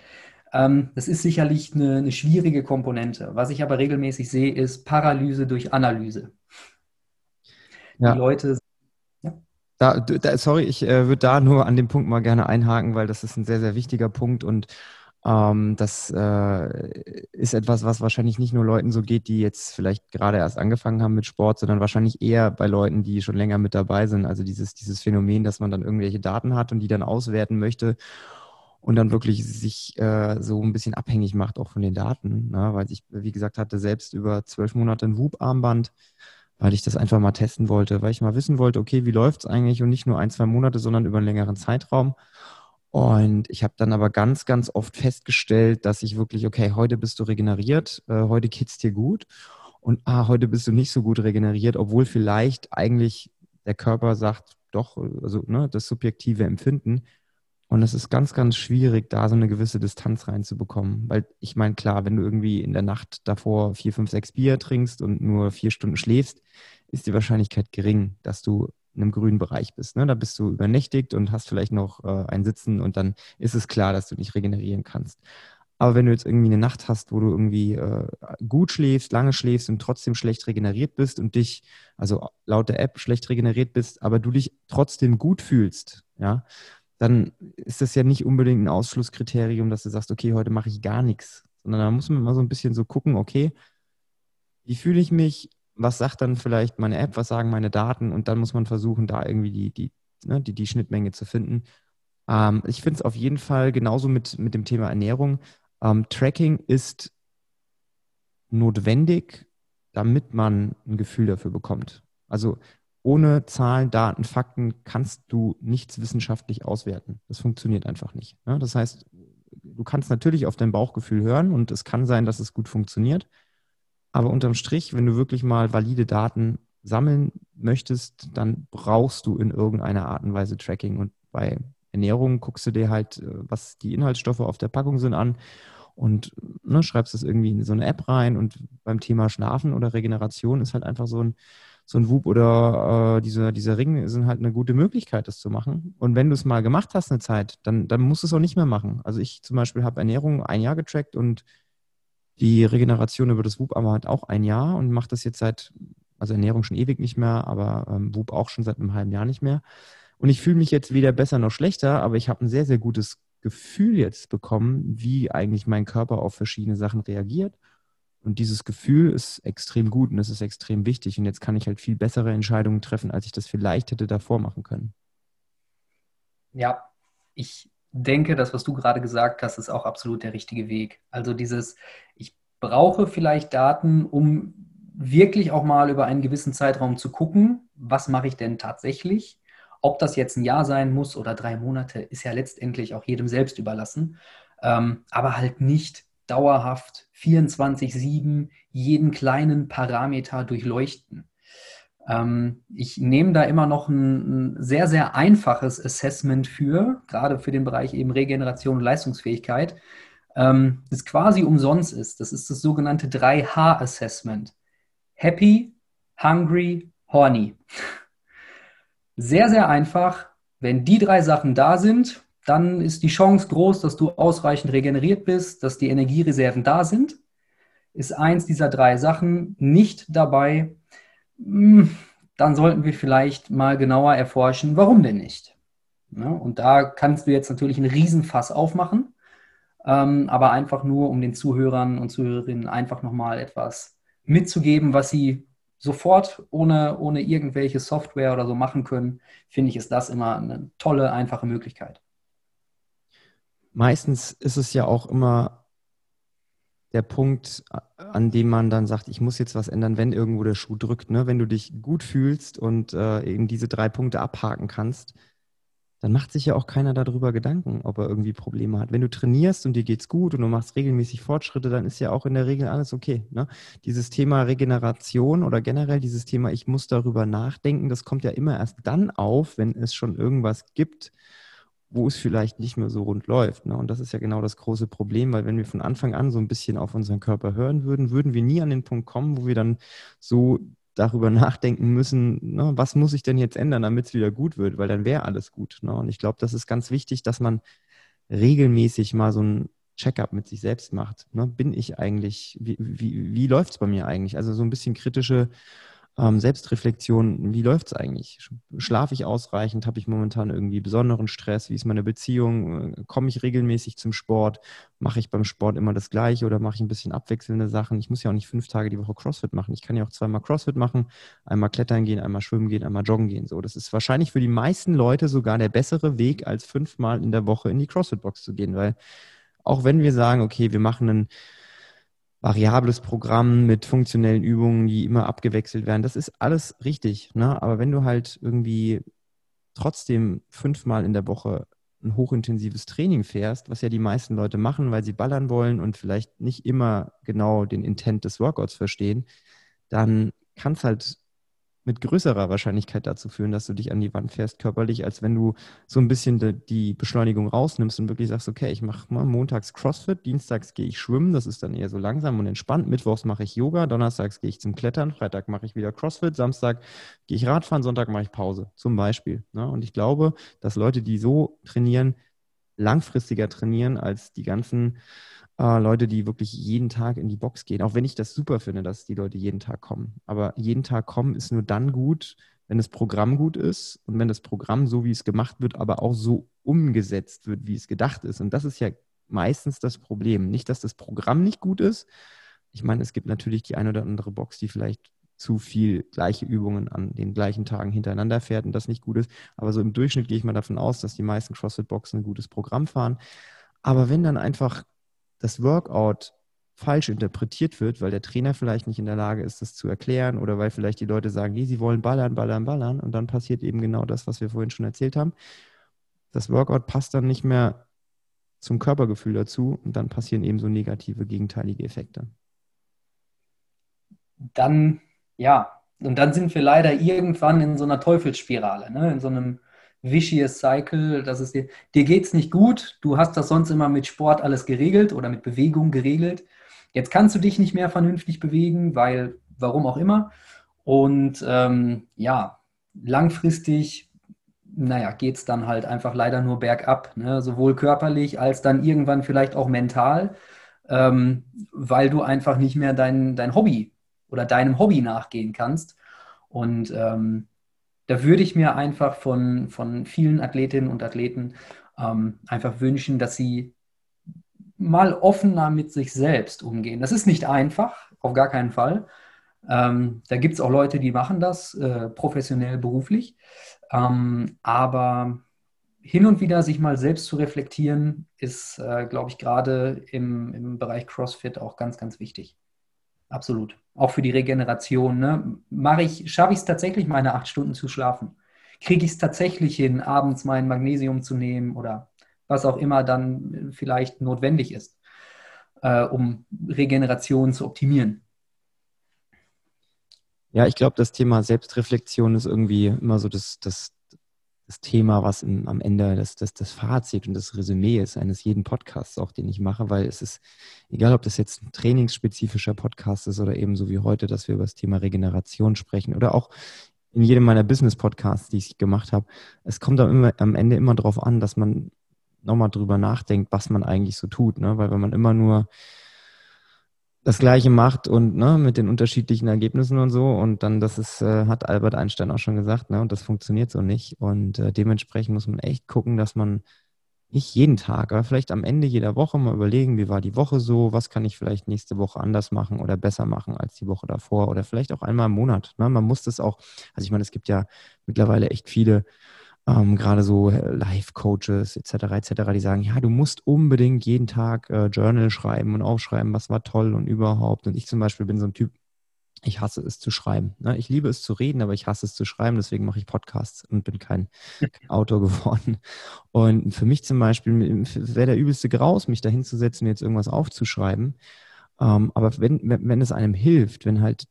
Ähm, das ist sicherlich eine, eine schwierige Komponente. Was ich aber regelmäßig sehe, ist Paralyse durch Analyse. Ja. Die Leute da, da, sorry, ich äh, würde da nur an dem Punkt mal gerne einhaken, weil das ist ein sehr, sehr wichtiger Punkt und ähm, das äh, ist etwas, was wahrscheinlich nicht nur Leuten so geht, die jetzt vielleicht gerade erst angefangen haben mit Sport, sondern wahrscheinlich eher bei Leuten, die schon länger mit dabei sind. Also dieses, dieses Phänomen, dass man dann irgendwelche Daten hat und die dann auswerten möchte und dann wirklich sich äh, so ein bisschen abhängig macht auch von den Daten. Ne? Weil ich, wie gesagt, hatte selbst über zwölf Monate ein WUP-Armband, weil ich das einfach mal testen wollte, weil ich mal wissen wollte, okay, wie läuft es eigentlich und nicht nur ein, zwei Monate, sondern über einen längeren Zeitraum. Und ich habe dann aber ganz, ganz oft festgestellt, dass ich wirklich, okay, heute bist du regeneriert, äh, heute geht's dir gut und ah, heute bist du nicht so gut regeneriert, obwohl vielleicht eigentlich der Körper sagt, doch, also ne, das subjektive Empfinden, und es ist ganz, ganz schwierig, da so eine gewisse Distanz reinzubekommen. Weil ich meine, klar, wenn du irgendwie in der Nacht davor vier, fünf, sechs Bier trinkst und nur vier Stunden schläfst, ist die Wahrscheinlichkeit gering, dass du in einem grünen Bereich bist. Ne? Da bist du übernächtigt und hast vielleicht noch äh, ein Sitzen und dann ist es klar, dass du nicht regenerieren kannst. Aber wenn du jetzt irgendwie eine Nacht hast, wo du irgendwie äh, gut schläfst, lange schläfst und trotzdem schlecht regeneriert bist und dich, also laut der App schlecht regeneriert bist, aber du dich trotzdem gut fühlst, ja, dann ist das ja nicht unbedingt ein Ausschlusskriterium, dass du sagst, okay, heute mache ich gar nichts, sondern da muss man mal so ein bisschen so gucken, okay, wie fühle ich mich, was sagt dann vielleicht meine App, was sagen meine Daten und dann muss man versuchen, da irgendwie die, die, ne, die, die Schnittmenge zu finden. Ähm, ich finde es auf jeden Fall genauso mit, mit dem Thema Ernährung. Ähm, Tracking ist notwendig, damit man ein Gefühl dafür bekommt. Also ohne Zahlen, Daten, Fakten kannst du nichts wissenschaftlich auswerten. Das funktioniert einfach nicht. Ne? Das heißt, du kannst natürlich auf dein Bauchgefühl hören und es kann sein, dass es gut funktioniert. Aber unterm Strich, wenn du wirklich mal valide Daten sammeln möchtest, dann brauchst du in irgendeiner Art und Weise Tracking. Und bei Ernährung guckst du dir halt, äh, was die Inhaltsstoffe auf der Packung sind an und ne, schreibst es irgendwie in so eine App rein. Und beim Thema Schlafen oder Regeneration ist halt einfach so ein so ein Whoop oder äh, dieser, dieser Ring sind halt eine gute Möglichkeit, das zu machen. Und wenn du es mal gemacht hast eine Zeit, dann, dann musst du es auch nicht mehr machen. Also ich zum Beispiel habe Ernährung ein Jahr getrackt und die Regeneration über das Whoop aber halt auch ein Jahr und mache das jetzt seit, also Ernährung schon ewig nicht mehr, aber ähm, Whoop auch schon seit einem halben Jahr nicht mehr. Und ich fühle mich jetzt weder besser noch schlechter, aber ich habe ein sehr, sehr gutes Gefühl jetzt bekommen, wie eigentlich mein Körper auf verschiedene Sachen reagiert. Und dieses Gefühl ist extrem gut und es ist extrem wichtig. Und jetzt kann ich halt viel bessere Entscheidungen treffen, als ich das vielleicht hätte davor machen können. Ja, ich denke, das, was du gerade gesagt hast, ist auch absolut der richtige Weg. Also dieses, ich brauche vielleicht Daten, um wirklich auch mal über einen gewissen Zeitraum zu gucken, was mache ich denn tatsächlich ob das jetzt ein Jahr sein muss oder drei Monate, ist ja letztendlich auch jedem selbst überlassen. Ähm, aber halt nicht dauerhaft 24-7 jeden kleinen Parameter durchleuchten. Ähm, ich nehme da immer noch ein, sehr, sehr einfaches Assessment für, gerade für den Bereich eben Regeneration und Leistungsfähigkeit, ähm, das quasi umsonst ist. Das ist das sogenannte 3H-Assessment. Happy, Hungry, Horny. Sehr, sehr einfach. Wenn die drei Sachen da sind, dann ist die Chance groß, dass du ausreichend regeneriert bist, dass die Energiereserven da sind. Ist eins dieser drei Sachen nicht dabei, dann sollten wir vielleicht mal genauer erforschen, warum denn nicht. und da kannst du jetzt natürlich einen Riesenfass aufmachen, ähm, aber einfach nur, um den Zuhörern und Zuhörerinnen einfach nochmal etwas mitzugeben, was sie sofort ohne, ohne irgendwelche Software oder so machen können, finde ich, ist das immer eine tolle, einfache Möglichkeit. Meistens ist es ja auch immer der Punkt, an dem man dann sagt, ich muss jetzt was ändern, wenn irgendwo der Schuh drückt. Ne? Wenn du dich gut fühlst und äh, eben diese drei Punkte abhaken kannst, dann macht sich ja auch keiner darüber Gedanken, ob er irgendwie Probleme hat. Wenn du trainierst und dir geht's gut und du machst regelmäßig Fortschritte, dann ist ja auch in der Regel alles okay. Ne? Dieses Thema Regeneration oder generell dieses Thema, ich muss darüber nachdenken, das kommt ja immer erst dann auf, wenn es schon irgendwas gibt, wo es vielleicht nicht mehr so rund läuft. Ne? Und das ist ja genau das große Problem, weil wenn wir von Anfang an so ein bisschen auf unseren Körper hören würden, würden wir nie an den Punkt kommen, wo wir dann so darüber (laughs) nachdenken müssen, ne, was muss ich denn jetzt ändern, damit es wieder gut wird, weil dann wäre alles gut. Ne? Und ich glaube, das ist ganz wichtig, dass man regelmäßig mal so ein Check-up mit sich selbst macht. Ne? Bin ich eigentlich, wie, wie, wie läuft es bei mir eigentlich? Also so ein bisschen kritische ähm, Selbstreflexion, wie läuft es eigentlich? Schlafe ich ausreichend? Habe ich momentan irgendwie besonderen Stress? Wie ist meine Beziehung? Äh, komme ich regelmäßig zum Sport? Mache ich beim Sport immer das Gleiche oder mache ich ein bisschen abwechselnde Sachen? Ich muss ja auch nicht fünf Tage die Woche CrossFit machen. Ich kann ja auch zweimal CrossFit machen, einmal klettern gehen, einmal schwimmen gehen, einmal joggen gehen. So, das ist wahrscheinlich für die meisten Leute sogar der bessere Weg, als fünfmal in der Woche in die CrossFit-Box zu gehen, weil auch wenn wir sagen, okay, wir machen einen variables Programm mit funktionellen Übungen, die immer abgewechselt werden. Das ist alles richtig. Ne? Aber wenn du halt irgendwie trotzdem fünfmal in der Woche ein hochintensives Training fährst, was ja die meisten Leute machen, weil sie ballern wollen und vielleicht nicht immer genau den Intent des Workouts verstehen, dann kann es halt mit größerer Wahrscheinlichkeit dazu führen, dass du dich an die Wand fährst körperlich, als wenn du so ein bisschen de, die Beschleunigung rausnimmst und wirklich sagst, okay, ich mache mal montags CrossFit, dienstags gehe ich schwimmen, das ist dann eher so langsam und entspannt, mittwochs mache ich Yoga, donnerstags gehe ich zum Klettern, Freitag mache ich wieder CrossFit, Samstag gehe ich Radfahren, Sonntag mache ich Pause, zum Beispiel. Ne? Und ich glaube, dass Leute, die so trainieren, langfristiger trainieren als die ganzen äh, Leute, die wirklich jeden Tag in die Box gehen. Auch wenn ich das super finde, dass die Leute jeden Tag kommen. Aber jeden Tag kommen ist nur dann gut, wenn das Programm gut ist und wenn das Programm so, wie es gemacht wird, aber auch so umgesetzt wird, wie es gedacht ist. Und das ist ja meistens das Problem. Nicht, dass das Programm nicht gut ist. Ich meine, es gibt natürlich die eine oder andere Box, die vielleicht zu viel gleiche Übungen an den gleichen Tagen hintereinander fährt und das nicht gut ist. Aber so im Durchschnitt gehe ich mal davon aus, dass die meisten CrossFit-Boxen ein gutes Programm fahren. Aber wenn dann einfach das Workout falsch interpretiert wird, weil der Trainer vielleicht nicht in der Lage ist, das zu erklären oder weil vielleicht die Leute sagen, nee, sie wollen ballern, ballern, ballern und dann passiert eben genau das, was wir vorhin schon erzählt haben. Das Workout passt dann nicht mehr zum Körpergefühl dazu und dann passieren eben so negative, gegenteilige Effekte. Dann, ja, und dann sind wir leider irgendwann in so einer Teufelsspirale, ne? in so einem vicious cycle, dass es dir, dir geht's nicht gut, du hast das sonst immer mit Sport alles geregelt oder mit Bewegung geregelt. Jetzt kannst du dich nicht mehr vernünftig bewegen, weil, warum auch immer. Und ähm, ja, langfristig, naja, geht es dann halt einfach leider nur bergab, ne? sowohl körperlich als dann irgendwann vielleicht auch mental, ähm, weil du einfach nicht mehr dein, dein Hobby oder deinem Hobby nachgehen kannst. Und ähm, Da würde ich mir einfach von, von vielen Athletinnen und Athleten ähm, einfach wünschen, dass sie mal offener mit sich selbst umgehen. Das ist nicht einfach, auf gar keinen Fall. Ähm, da gibt es auch Leute, die machen das äh, professionell, beruflich. Ähm, aber hin und wieder sich mal selbst zu reflektieren, ist, äh, glaube ich, gerade im, im Bereich CrossFit auch ganz, ganz wichtig. Absolut. Auch für die Regeneration. Ne? Mache ich, schaffe ich es tatsächlich, meine acht Stunden zu schlafen? Kriege ich es tatsächlich hin, abends mein Magnesium zu nehmen oder was auch immer dann vielleicht notwendig ist, äh, um Regeneration zu optimieren? Ja, ich glaube, das Thema Selbstreflexion ist irgendwie immer so das, das, das Thema, was im, am Ende das, das, das Fazit und das Resümee ist eines jeden Podcasts, auch den ich mache, weil es ist, egal ob das jetzt ein trainingsspezifischer Podcast ist oder eben so wie heute, dass wir über das Thema Regeneration sprechen oder auch in jedem meiner Business-Podcasts, die ich gemacht habe, es kommt am, am Ende immer darauf an, dass man nochmal drüber nachdenkt, was man eigentlich so tut. Ne? Weil wenn man immer nur das Gleiche macht und ne, mit den unterschiedlichen Ergebnissen und so. Und dann, das ist, äh, hat Albert Einstein auch schon gesagt, ne, und das funktioniert so nicht. Und äh, dementsprechend muss man echt gucken, dass man nicht jeden Tag, aber vielleicht am Ende jeder Woche mal überlegen, wie war die Woche so, was kann ich vielleicht nächste Woche anders machen oder besser machen als die Woche davor oder vielleicht auch einmal im Monat. Ne? Man muss das auch, also ich meine, es gibt ja mittlerweile echt viele ähm, gerade so äh, Life-Coaches etc. etc., die sagen, ja, du musst unbedingt jeden Tag äh, Journal schreiben und aufschreiben, was war toll und überhaupt. Und ich zum Beispiel bin so ein Typ, ich hasse es zu schreiben. Ne? Ich liebe es zu reden, aber ich hasse es zu schreiben, deswegen mache ich Podcasts und bin kein, (laughs) kein Autor geworden. Und für mich zum Beispiel wäre der übelste Graus, mich da hinzusetzen, jetzt irgendwas aufzuschreiben. Ähm, aber wenn, wenn es einem hilft, wenn halt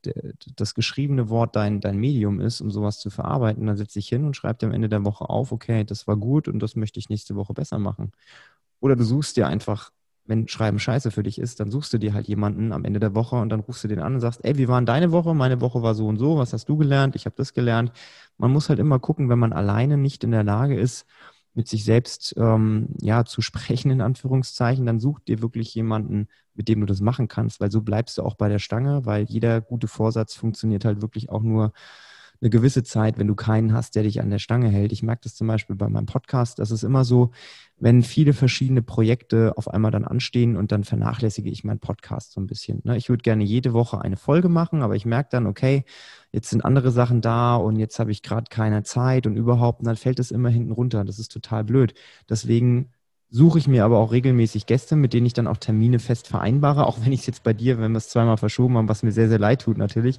das geschriebene Wort dein, dein Medium ist, um sowas zu verarbeiten, dann setze ich hin und schreibe dir am Ende der Woche auf, okay, das war gut und das möchte ich nächste Woche besser machen. Oder du suchst dir einfach, wenn Schreiben scheiße für dich ist, dann suchst du dir halt jemanden am Ende der Woche und dann rufst du den an und sagst, ey, wie war deine Woche? Meine Woche war so und so, was hast du gelernt? Ich habe das gelernt. Man muss halt immer gucken, wenn man alleine nicht in der Lage ist, mit sich selbst ähm, ja zu sprechen in Anführungszeichen, dann such dir wirklich jemanden, mit dem du das machen kannst, weil so bleibst du auch bei der Stange, weil jeder gute Vorsatz funktioniert halt wirklich auch nur eine gewisse Zeit, wenn du keinen hast, der dich an der Stange hält. Ich merke das zum Beispiel bei meinem Podcast, das ist immer so, wenn viele verschiedene Projekte auf einmal dann anstehen und dann vernachlässige ich meinen Podcast so ein bisschen. Ne? Ich würde gerne jede Woche eine Folge machen, aber ich merke dann, okay, jetzt sind andere Sachen da und jetzt habe ich gerade keine Zeit und überhaupt, und dann fällt es immer hinten runter. Das ist total blöd. Deswegen suche ich mir aber auch regelmäßig Gäste, mit denen ich dann auch Termine fest vereinbare, auch wenn ich es jetzt bei dir, wenn wir es zweimal verschoben haben, was mir sehr, sehr leid tut natürlich.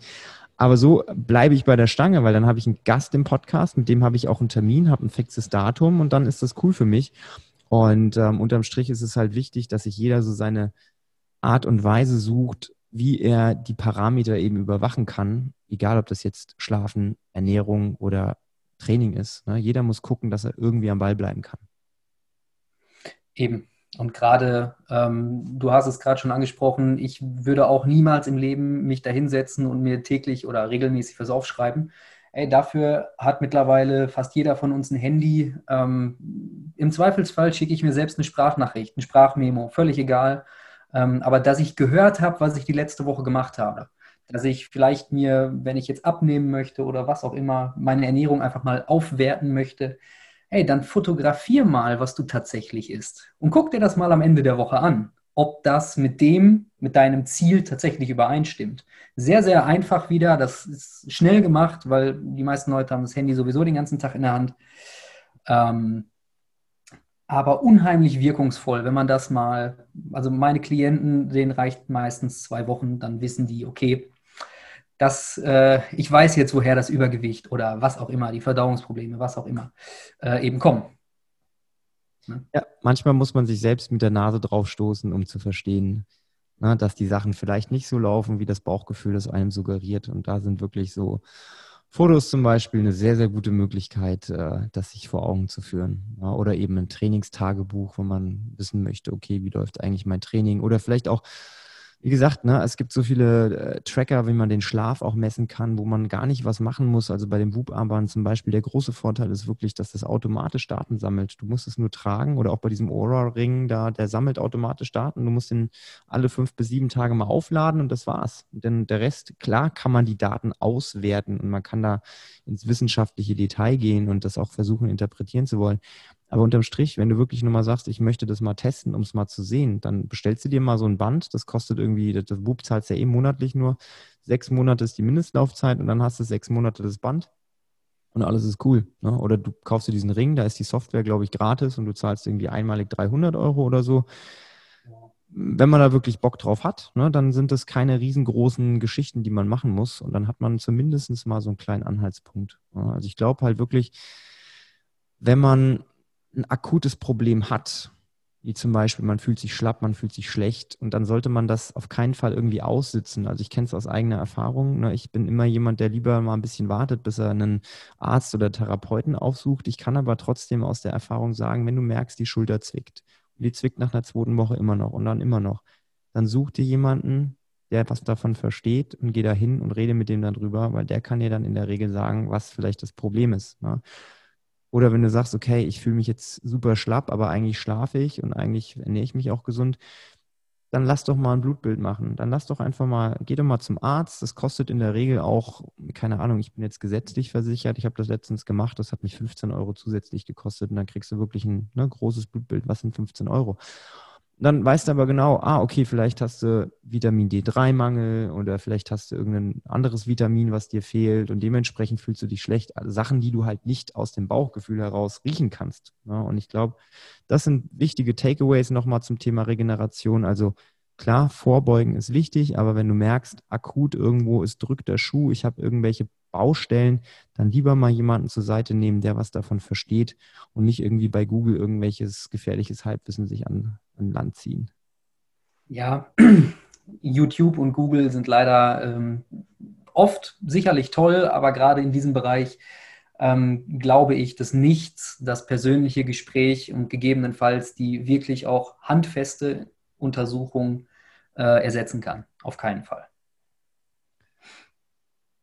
Aber so bleibe ich bei der Stange, weil dann habe ich einen Gast im Podcast, mit dem habe ich auch einen Termin, habe ein fixes Datum und dann ist das cool für mich. Und ähm, unterm Strich ist es halt wichtig, dass sich jeder so seine Art und Weise sucht, wie er die Parameter eben überwachen kann, egal ob das jetzt Schlafen, Ernährung oder Training ist. Ne? Jeder muss gucken, dass er irgendwie am Ball bleiben kann. Eben. Und gerade, ähm, du hast es gerade schon angesprochen, ich würde auch niemals im Leben mich da hinsetzen und mir täglich oder regelmäßig was aufschreiben. Ey, dafür hat mittlerweile fast jeder von uns ein Handy. Ähm, Im Zweifelsfall schicke ich mir selbst eine Sprachnachricht, ein Sprachmemo, völlig egal. Ähm, aber dass ich gehört habe, was ich die letzte Woche gemacht habe, dass ich vielleicht mir, wenn ich jetzt abnehmen möchte oder was auch immer, meine Ernährung einfach mal aufwerten möchte, hey, dann fotografier mal, was du tatsächlich isst und guck dir das mal am Ende der Woche an, ob das mit dem, mit deinem Ziel tatsächlich übereinstimmt. Sehr, sehr einfach wieder, das ist schnell gemacht, weil die meisten Leute haben das Handy sowieso den ganzen Tag in der Hand. Ähm, aber unheimlich wirkungsvoll, wenn man das mal, also meine Klienten, denen reicht meistens zwei Wochen, dann wissen die, okay, dass äh, ich weiß jetzt, woher das Übergewicht oder was auch immer, die Verdauungsprobleme, was auch immer, äh, eben kommen. Ne? Ja, manchmal muss man sich selbst mit der Nase draufstoßen, um zu verstehen, ne, dass die Sachen vielleicht nicht so laufen, wie das Bauchgefühl das einem suggeriert. Und da sind wirklich so Fotos zum Beispiel eine sehr, sehr gute Möglichkeit, äh, das sich vor Augen zu führen. Ja, oder eben ein Trainingstagebuch, wo man wissen möchte, okay, wie läuft eigentlich mein Training? Oder vielleicht auch wie gesagt, ne, es gibt so viele äh, Tracker, wie man den Schlaf auch messen kann, wo man gar nicht was machen muss. Also bei dem Whoop-Armband zum Beispiel, der große Vorteil ist wirklich, dass das automatisch Daten sammelt. Du musst es nur tragen oder auch bei diesem Aura-Ring da, der sammelt automatisch Daten. Du musst ihn alle fünf bis sieben Tage mal aufladen und das war's. Denn der Rest, klar kann man die Daten auswerten und man kann da ins wissenschaftliche Detail gehen und das auch versuchen, interpretieren zu wollen. Aber unterm Strich, wenn du wirklich nur mal sagst, ich möchte das mal testen, um es mal zu sehen, dann bestellst du dir mal so ein Band. Das kostet irgendwie, das Bub zahlst ja eh monatlich nur. Sechs Monate ist die Mindestlaufzeit und dann hast du sechs Monate das Band und alles ist cool. Ne? Oder du kaufst dir diesen Ring, da ist die Software, glaube ich, gratis und du zahlst irgendwie einmalig 300 Euro oder so. Wenn man da wirklich Bock drauf hat, ne, dann sind das keine riesengroßen Geschichten, die man machen muss und dann hat man zumindest mal so einen kleinen Anhaltspunkt. Also ich glaube halt wirklich, wenn man ein akutes Problem hat, wie zum Beispiel, man fühlt sich schlapp, man fühlt sich schlecht und dann sollte man das auf keinen Fall irgendwie aussitzen. Also ich kenne es aus eigener Erfahrung. Ne? Ich bin immer jemand, der lieber mal ein bisschen wartet, bis er einen Arzt oder Therapeuten aufsucht. Ich kann aber trotzdem aus der Erfahrung sagen, wenn du merkst, die Schulter zwickt und die zwickt nach einer zweiten Woche immer noch und dann immer noch, dann such dir jemanden, der was davon versteht und geh da hin und rede mit dem dann drüber, weil der kann dir dann in der Regel sagen, was vielleicht das Problem ist. Ne? Oder wenn du sagst, okay, ich fühle mich jetzt super schlapp, aber eigentlich schlafe ich und eigentlich ernähre ich mich auch gesund, dann lass doch mal ein Blutbild machen. Dann lass doch einfach mal, geh doch mal zum Arzt. Das kostet in der Regel auch, keine Ahnung, ich bin jetzt gesetzlich versichert. Ich habe das letztens gemacht. Das hat mich 15 Euro zusätzlich gekostet. Und dann kriegst du wirklich ein ne, großes Blutbild. Was sind 15 Euro? Dann weißt du aber genau, ah, okay, vielleicht hast du Vitamin D3-Mangel oder vielleicht hast du irgendein anderes Vitamin, was dir fehlt und dementsprechend fühlst du dich schlecht. Also Sachen, die du halt nicht aus dem Bauchgefühl heraus riechen kannst. Ja, und ich glaube, das sind wichtige Takeaways nochmal zum Thema Regeneration. Also klar, vorbeugen ist wichtig, aber wenn du merkst, akut irgendwo ist drückt der Schuh, ich habe irgendwelche Baustellen, dann lieber mal jemanden zur Seite nehmen, der was davon versteht und nicht irgendwie bei Google irgendwelches gefährliches Halbwissen sich an, an Land ziehen. Ja, (clears throat) YouTube und Google sind leider ähm, oft sicherlich toll, aber gerade in diesem Bereich ähm, glaube ich, dass nichts das persönliche Gespräch und gegebenenfalls die wirklich auch handfeste Untersuchung äh, ersetzen kann. Auf keinen Fall.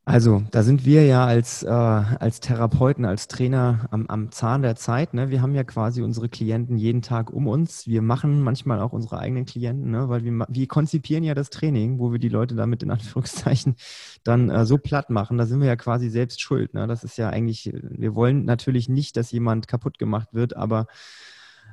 Also, da sind wir ja als, äh, als Therapeuten, als Trainer am, am Zahn der Zeit. Ne? Wir haben ja quasi unsere Klienten jeden Tag um uns. Wir machen manchmal auch unsere eigenen Klienten, ne? weil wir, wir konzipieren ja das Training, wo wir die Leute damit in Anführungszeichen (laughs) dann äh, so platt machen. Da sind wir ja quasi selbst schuld. Ne? Das ist ja eigentlich, wir wollen natürlich nicht, dass jemand kaputt gemacht wird, aber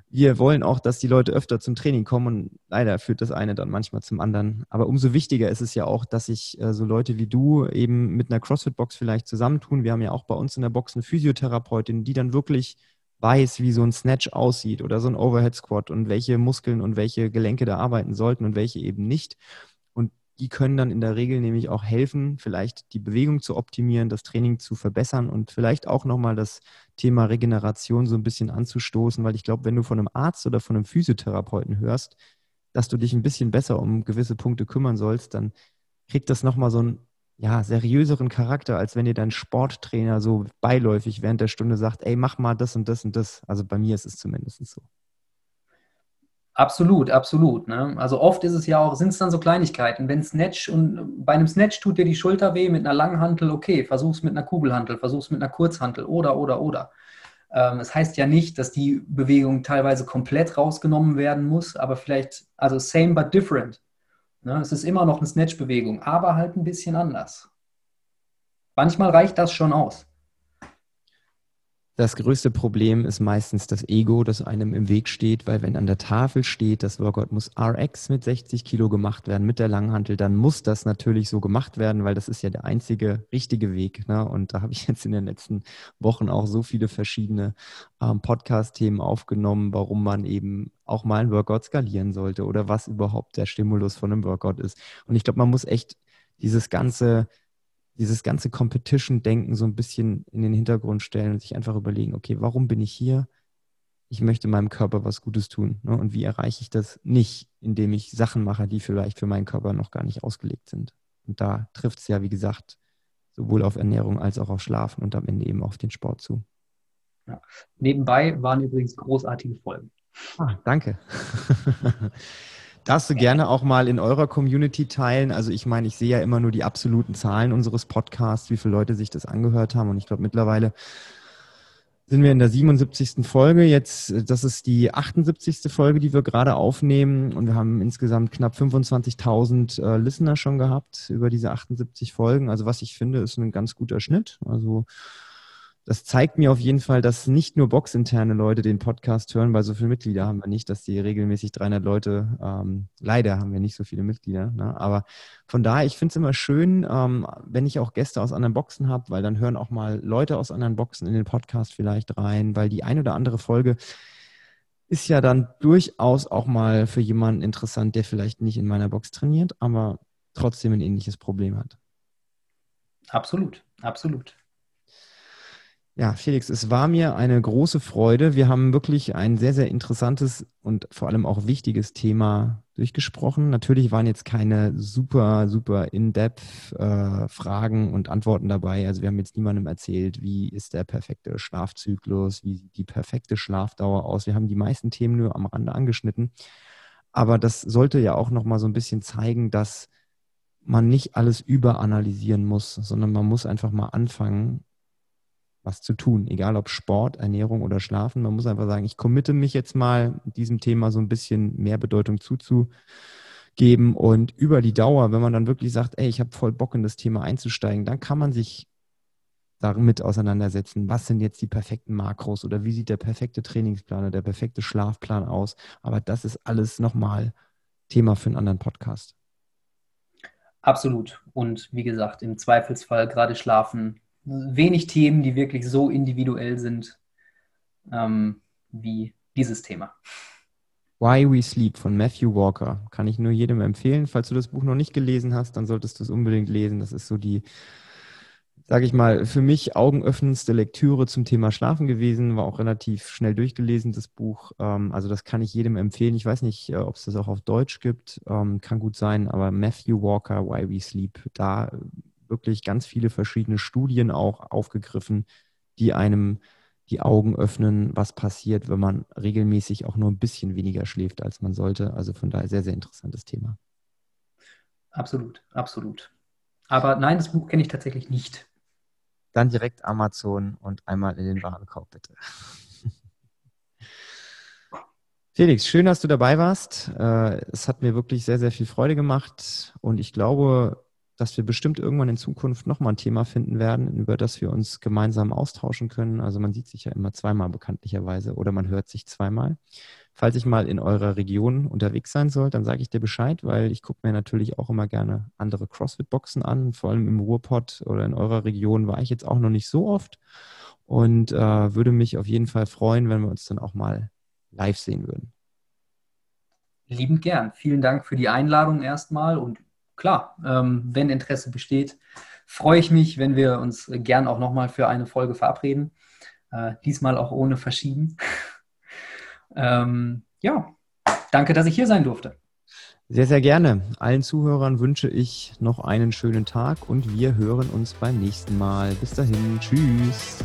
wir wollen auch, dass die Leute öfter zum Training kommen und leider führt das eine dann manchmal zum anderen. Aber umso wichtiger ist es ja auch, dass sich äh, so Leute wie du eben mit einer CrossFit-Box vielleicht zusammentun. Wir haben ja auch bei uns in der Box eine Physiotherapeutin, die dann wirklich weiß, wie so ein Snatch aussieht oder so ein Overhead Squat und welche Muskeln und welche Gelenke da arbeiten sollten und welche eben nicht die können dann in der Regel nämlich auch helfen, vielleicht die Bewegung zu optimieren, das Training zu verbessern und vielleicht auch nochmal das Thema Regeneration so ein bisschen anzustoßen, weil ich glaube, wenn du von einem Arzt oder von einem Physiotherapeuten hörst, dass du dich ein bisschen besser um gewisse Punkte kümmern sollst, dann kriegt das nochmal so einen ja, seriöseren Charakter, als wenn dir dein Sporttrainer so beiläufig während der Stunde sagt, ey, mach mal das und das und das. Also bei mir ist es zumindest so. Absolut, absolut. Ne? Also oft ist es ja auch, sind es dann so Kleinigkeiten. Wenn Snatch und bei einem Snatch tut dir die Schulter weh mit einer langen Hantel, okay, versuch's mit einer Kugelhantel, versuch's mit einer Kurzhantel oder, oder, oder. Ähm, das heißt ja nicht, dass die Bewegung teilweise komplett rausgenommen werden muss, aber vielleicht, also same but different. Ne? Es ist immer noch eine Snatch-Bewegung, aber halt ein bisschen anders. Manchmal reicht das schon aus. Das größte Problem ist meistens das Ego, das einem im Weg steht, weil wenn an der Tafel steht, das Workout muss RX mit 60 Kilo gemacht werden, mit der Langhantel, dann muss das natürlich so gemacht werden, weil das ist ja der einzige richtige Weg. Ne? Und da habe ich jetzt in den letzten Wochen auch so viele verschiedene ähm, Podcast-Themen aufgenommen, warum man eben auch mal ein Workout skalieren sollte oder was überhaupt der Stimulus von einem Workout ist. Und ich glaube, man muss echt dieses ganze dieses ganze Competition-Denken so ein bisschen in den Hintergrund stellen und sich einfach überlegen, okay, warum bin ich hier? Ich möchte meinem Körper was Gutes tun. Ne? Und wie erreiche ich das nicht, indem ich Sachen mache, die vielleicht für meinen Körper noch gar nicht ausgelegt sind? Und da trifft es ja, wie gesagt, sowohl auf Ernährung als auch auf Schlafen und am Ende eben auf den Sport zu. Ja. Nebenbei waren übrigens großartige Folgen. Ah, danke. (laughs) Darfst du gerne auch mal in eurer Community teilen? Also ich meine, ich sehe ja immer nur die absoluten Zahlen unseres Podcasts, wie viele Leute sich das angehört haben. Und ich glaube, mittlerweile sind wir in der 77. Folge. Jetzt, das ist die 78. Folge, die wir gerade aufnehmen. Und wir haben insgesamt knapp 25.000 äh, Listener schon gehabt über diese 78 Folgen. Also was ich finde, ist ein ganz guter Schnitt. Also das zeigt mir auf jeden Fall, dass nicht nur boxinterne Leute den Podcast hören, weil so viele Mitglieder haben wir nicht, dass die regelmäßig 300 Leute, ähm, leider haben wir nicht so viele Mitglieder, ne? aber von daher, ich finde es immer schön, ähm, wenn ich auch Gäste aus anderen Boxen habe, weil dann hören auch mal Leute aus anderen Boxen in den Podcast vielleicht rein, weil die ein oder andere Folge ist ja dann durchaus auch mal für jemanden interessant, der vielleicht nicht in meiner Box trainiert, aber trotzdem ein ähnliches Problem hat. Absolut, absolut. Ja, Felix, es war mir eine große Freude. Wir haben wirklich ein sehr, sehr interessantes und vor allem auch wichtiges Thema durchgesprochen. Natürlich waren jetzt keine super, super in-depth äh, Fragen und Antworten dabei. Also wir haben jetzt niemandem erzählt, wie ist der perfekte Schlafzyklus, wie sieht die perfekte Schlafdauer aus. Wir haben die meisten Themen nur am Rande angeschnitten. Aber das sollte ja auch nochmal so ein bisschen zeigen, dass man nicht alles überanalysieren muss, sondern man muss einfach mal anfangen was zu tun, egal ob Sport, Ernährung oder Schlafen. Man muss einfach sagen, ich committe mich jetzt mal, diesem Thema so ein bisschen mehr Bedeutung zuzugeben. Und über die Dauer, wenn man dann wirklich sagt, ey, ich habe voll Bock in das Thema einzusteigen, dann kann man sich damit auseinandersetzen, was sind jetzt die perfekten Makros oder wie sieht der perfekte Trainingsplan oder der perfekte Schlafplan aus. Aber das ist alles nochmal Thema für einen anderen Podcast. Absolut. Und wie gesagt, im Zweifelsfall gerade Schlafen wenig Themen, die wirklich so individuell sind ähm, wie dieses Thema. Why We Sleep von Matthew Walker. Kann ich nur jedem empfehlen. Falls du das Buch noch nicht gelesen hast, dann solltest du es unbedingt lesen. Das ist so die, sage ich mal, für mich augenöffnendste Lektüre zum Thema Schlafen gewesen. War auch relativ schnell durchgelesen, das Buch. Ähm, also das kann ich jedem empfehlen. Ich weiß nicht, äh, ob es das auch auf Deutsch gibt. Ähm, kann gut sein, aber Matthew Walker, Why We Sleep, da wirklich ganz viele verschiedene Studien auch aufgegriffen, die einem die Augen öffnen, was passiert, wenn man regelmäßig auch nur ein bisschen weniger schläft, als man sollte. Also von daher sehr, sehr interessantes Thema. Absolut, absolut. Aber nein, das Buch kenne ich tatsächlich nicht. Dann direkt Amazon und einmal in den Warenkorb, bitte. Felix, schön, dass du dabei warst. Äh, es hat mir wirklich sehr, sehr viel Freude gemacht und ich glaube, dass wir bestimmt irgendwann in Zukunft nochmal ein Thema finden werden, über das wir uns gemeinsam austauschen können. Also man sieht sich ja immer zweimal bekanntlicherweise oder man hört sich zweimal. Falls ich mal in eurer Region unterwegs sein soll, dann sage ich dir Bescheid, weil ich gucke mir natürlich auch immer gerne andere CrossFit-Boxen an. Vor allem im Ruhrpott oder in eurer Region war ich jetzt auch noch nicht so oft und äh, würde mich auf jeden Fall freuen, wenn wir uns dann auch mal live sehen würden. Liebend gern. Vielen Dank für die Einladung erstmal und klar, ähm, wenn Interesse besteht, freue ich mich, wenn wir uns gern auch nochmal für eine Folge verabreden. Äh, diesmal auch ohne Verschieben. (laughs) ähm, ja, danke, dass ich hier sein durfte. Sehr, sehr gerne. Allen Zuhörern wünsche ich noch einen schönen Tag und wir hören uns beim nächsten Mal. Bis dahin, tschüss.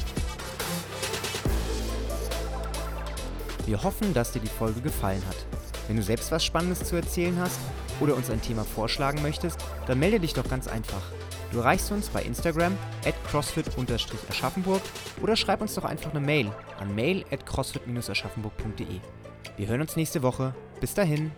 Wir hoffen, dass dir die Folge gefallen hat. Wenn du selbst was Spannendes zu erzählen hast oder uns ein Thema vorschlagen möchtest, dann melde dich doch ganz einfach. Du erreichst uns bei Instagram at crossfit-aschaffenburg oder schreib uns doch einfach eine Mail an mail at crossfit-aschaffenburg.de. Wir hören uns nächste Woche. Bis dahin.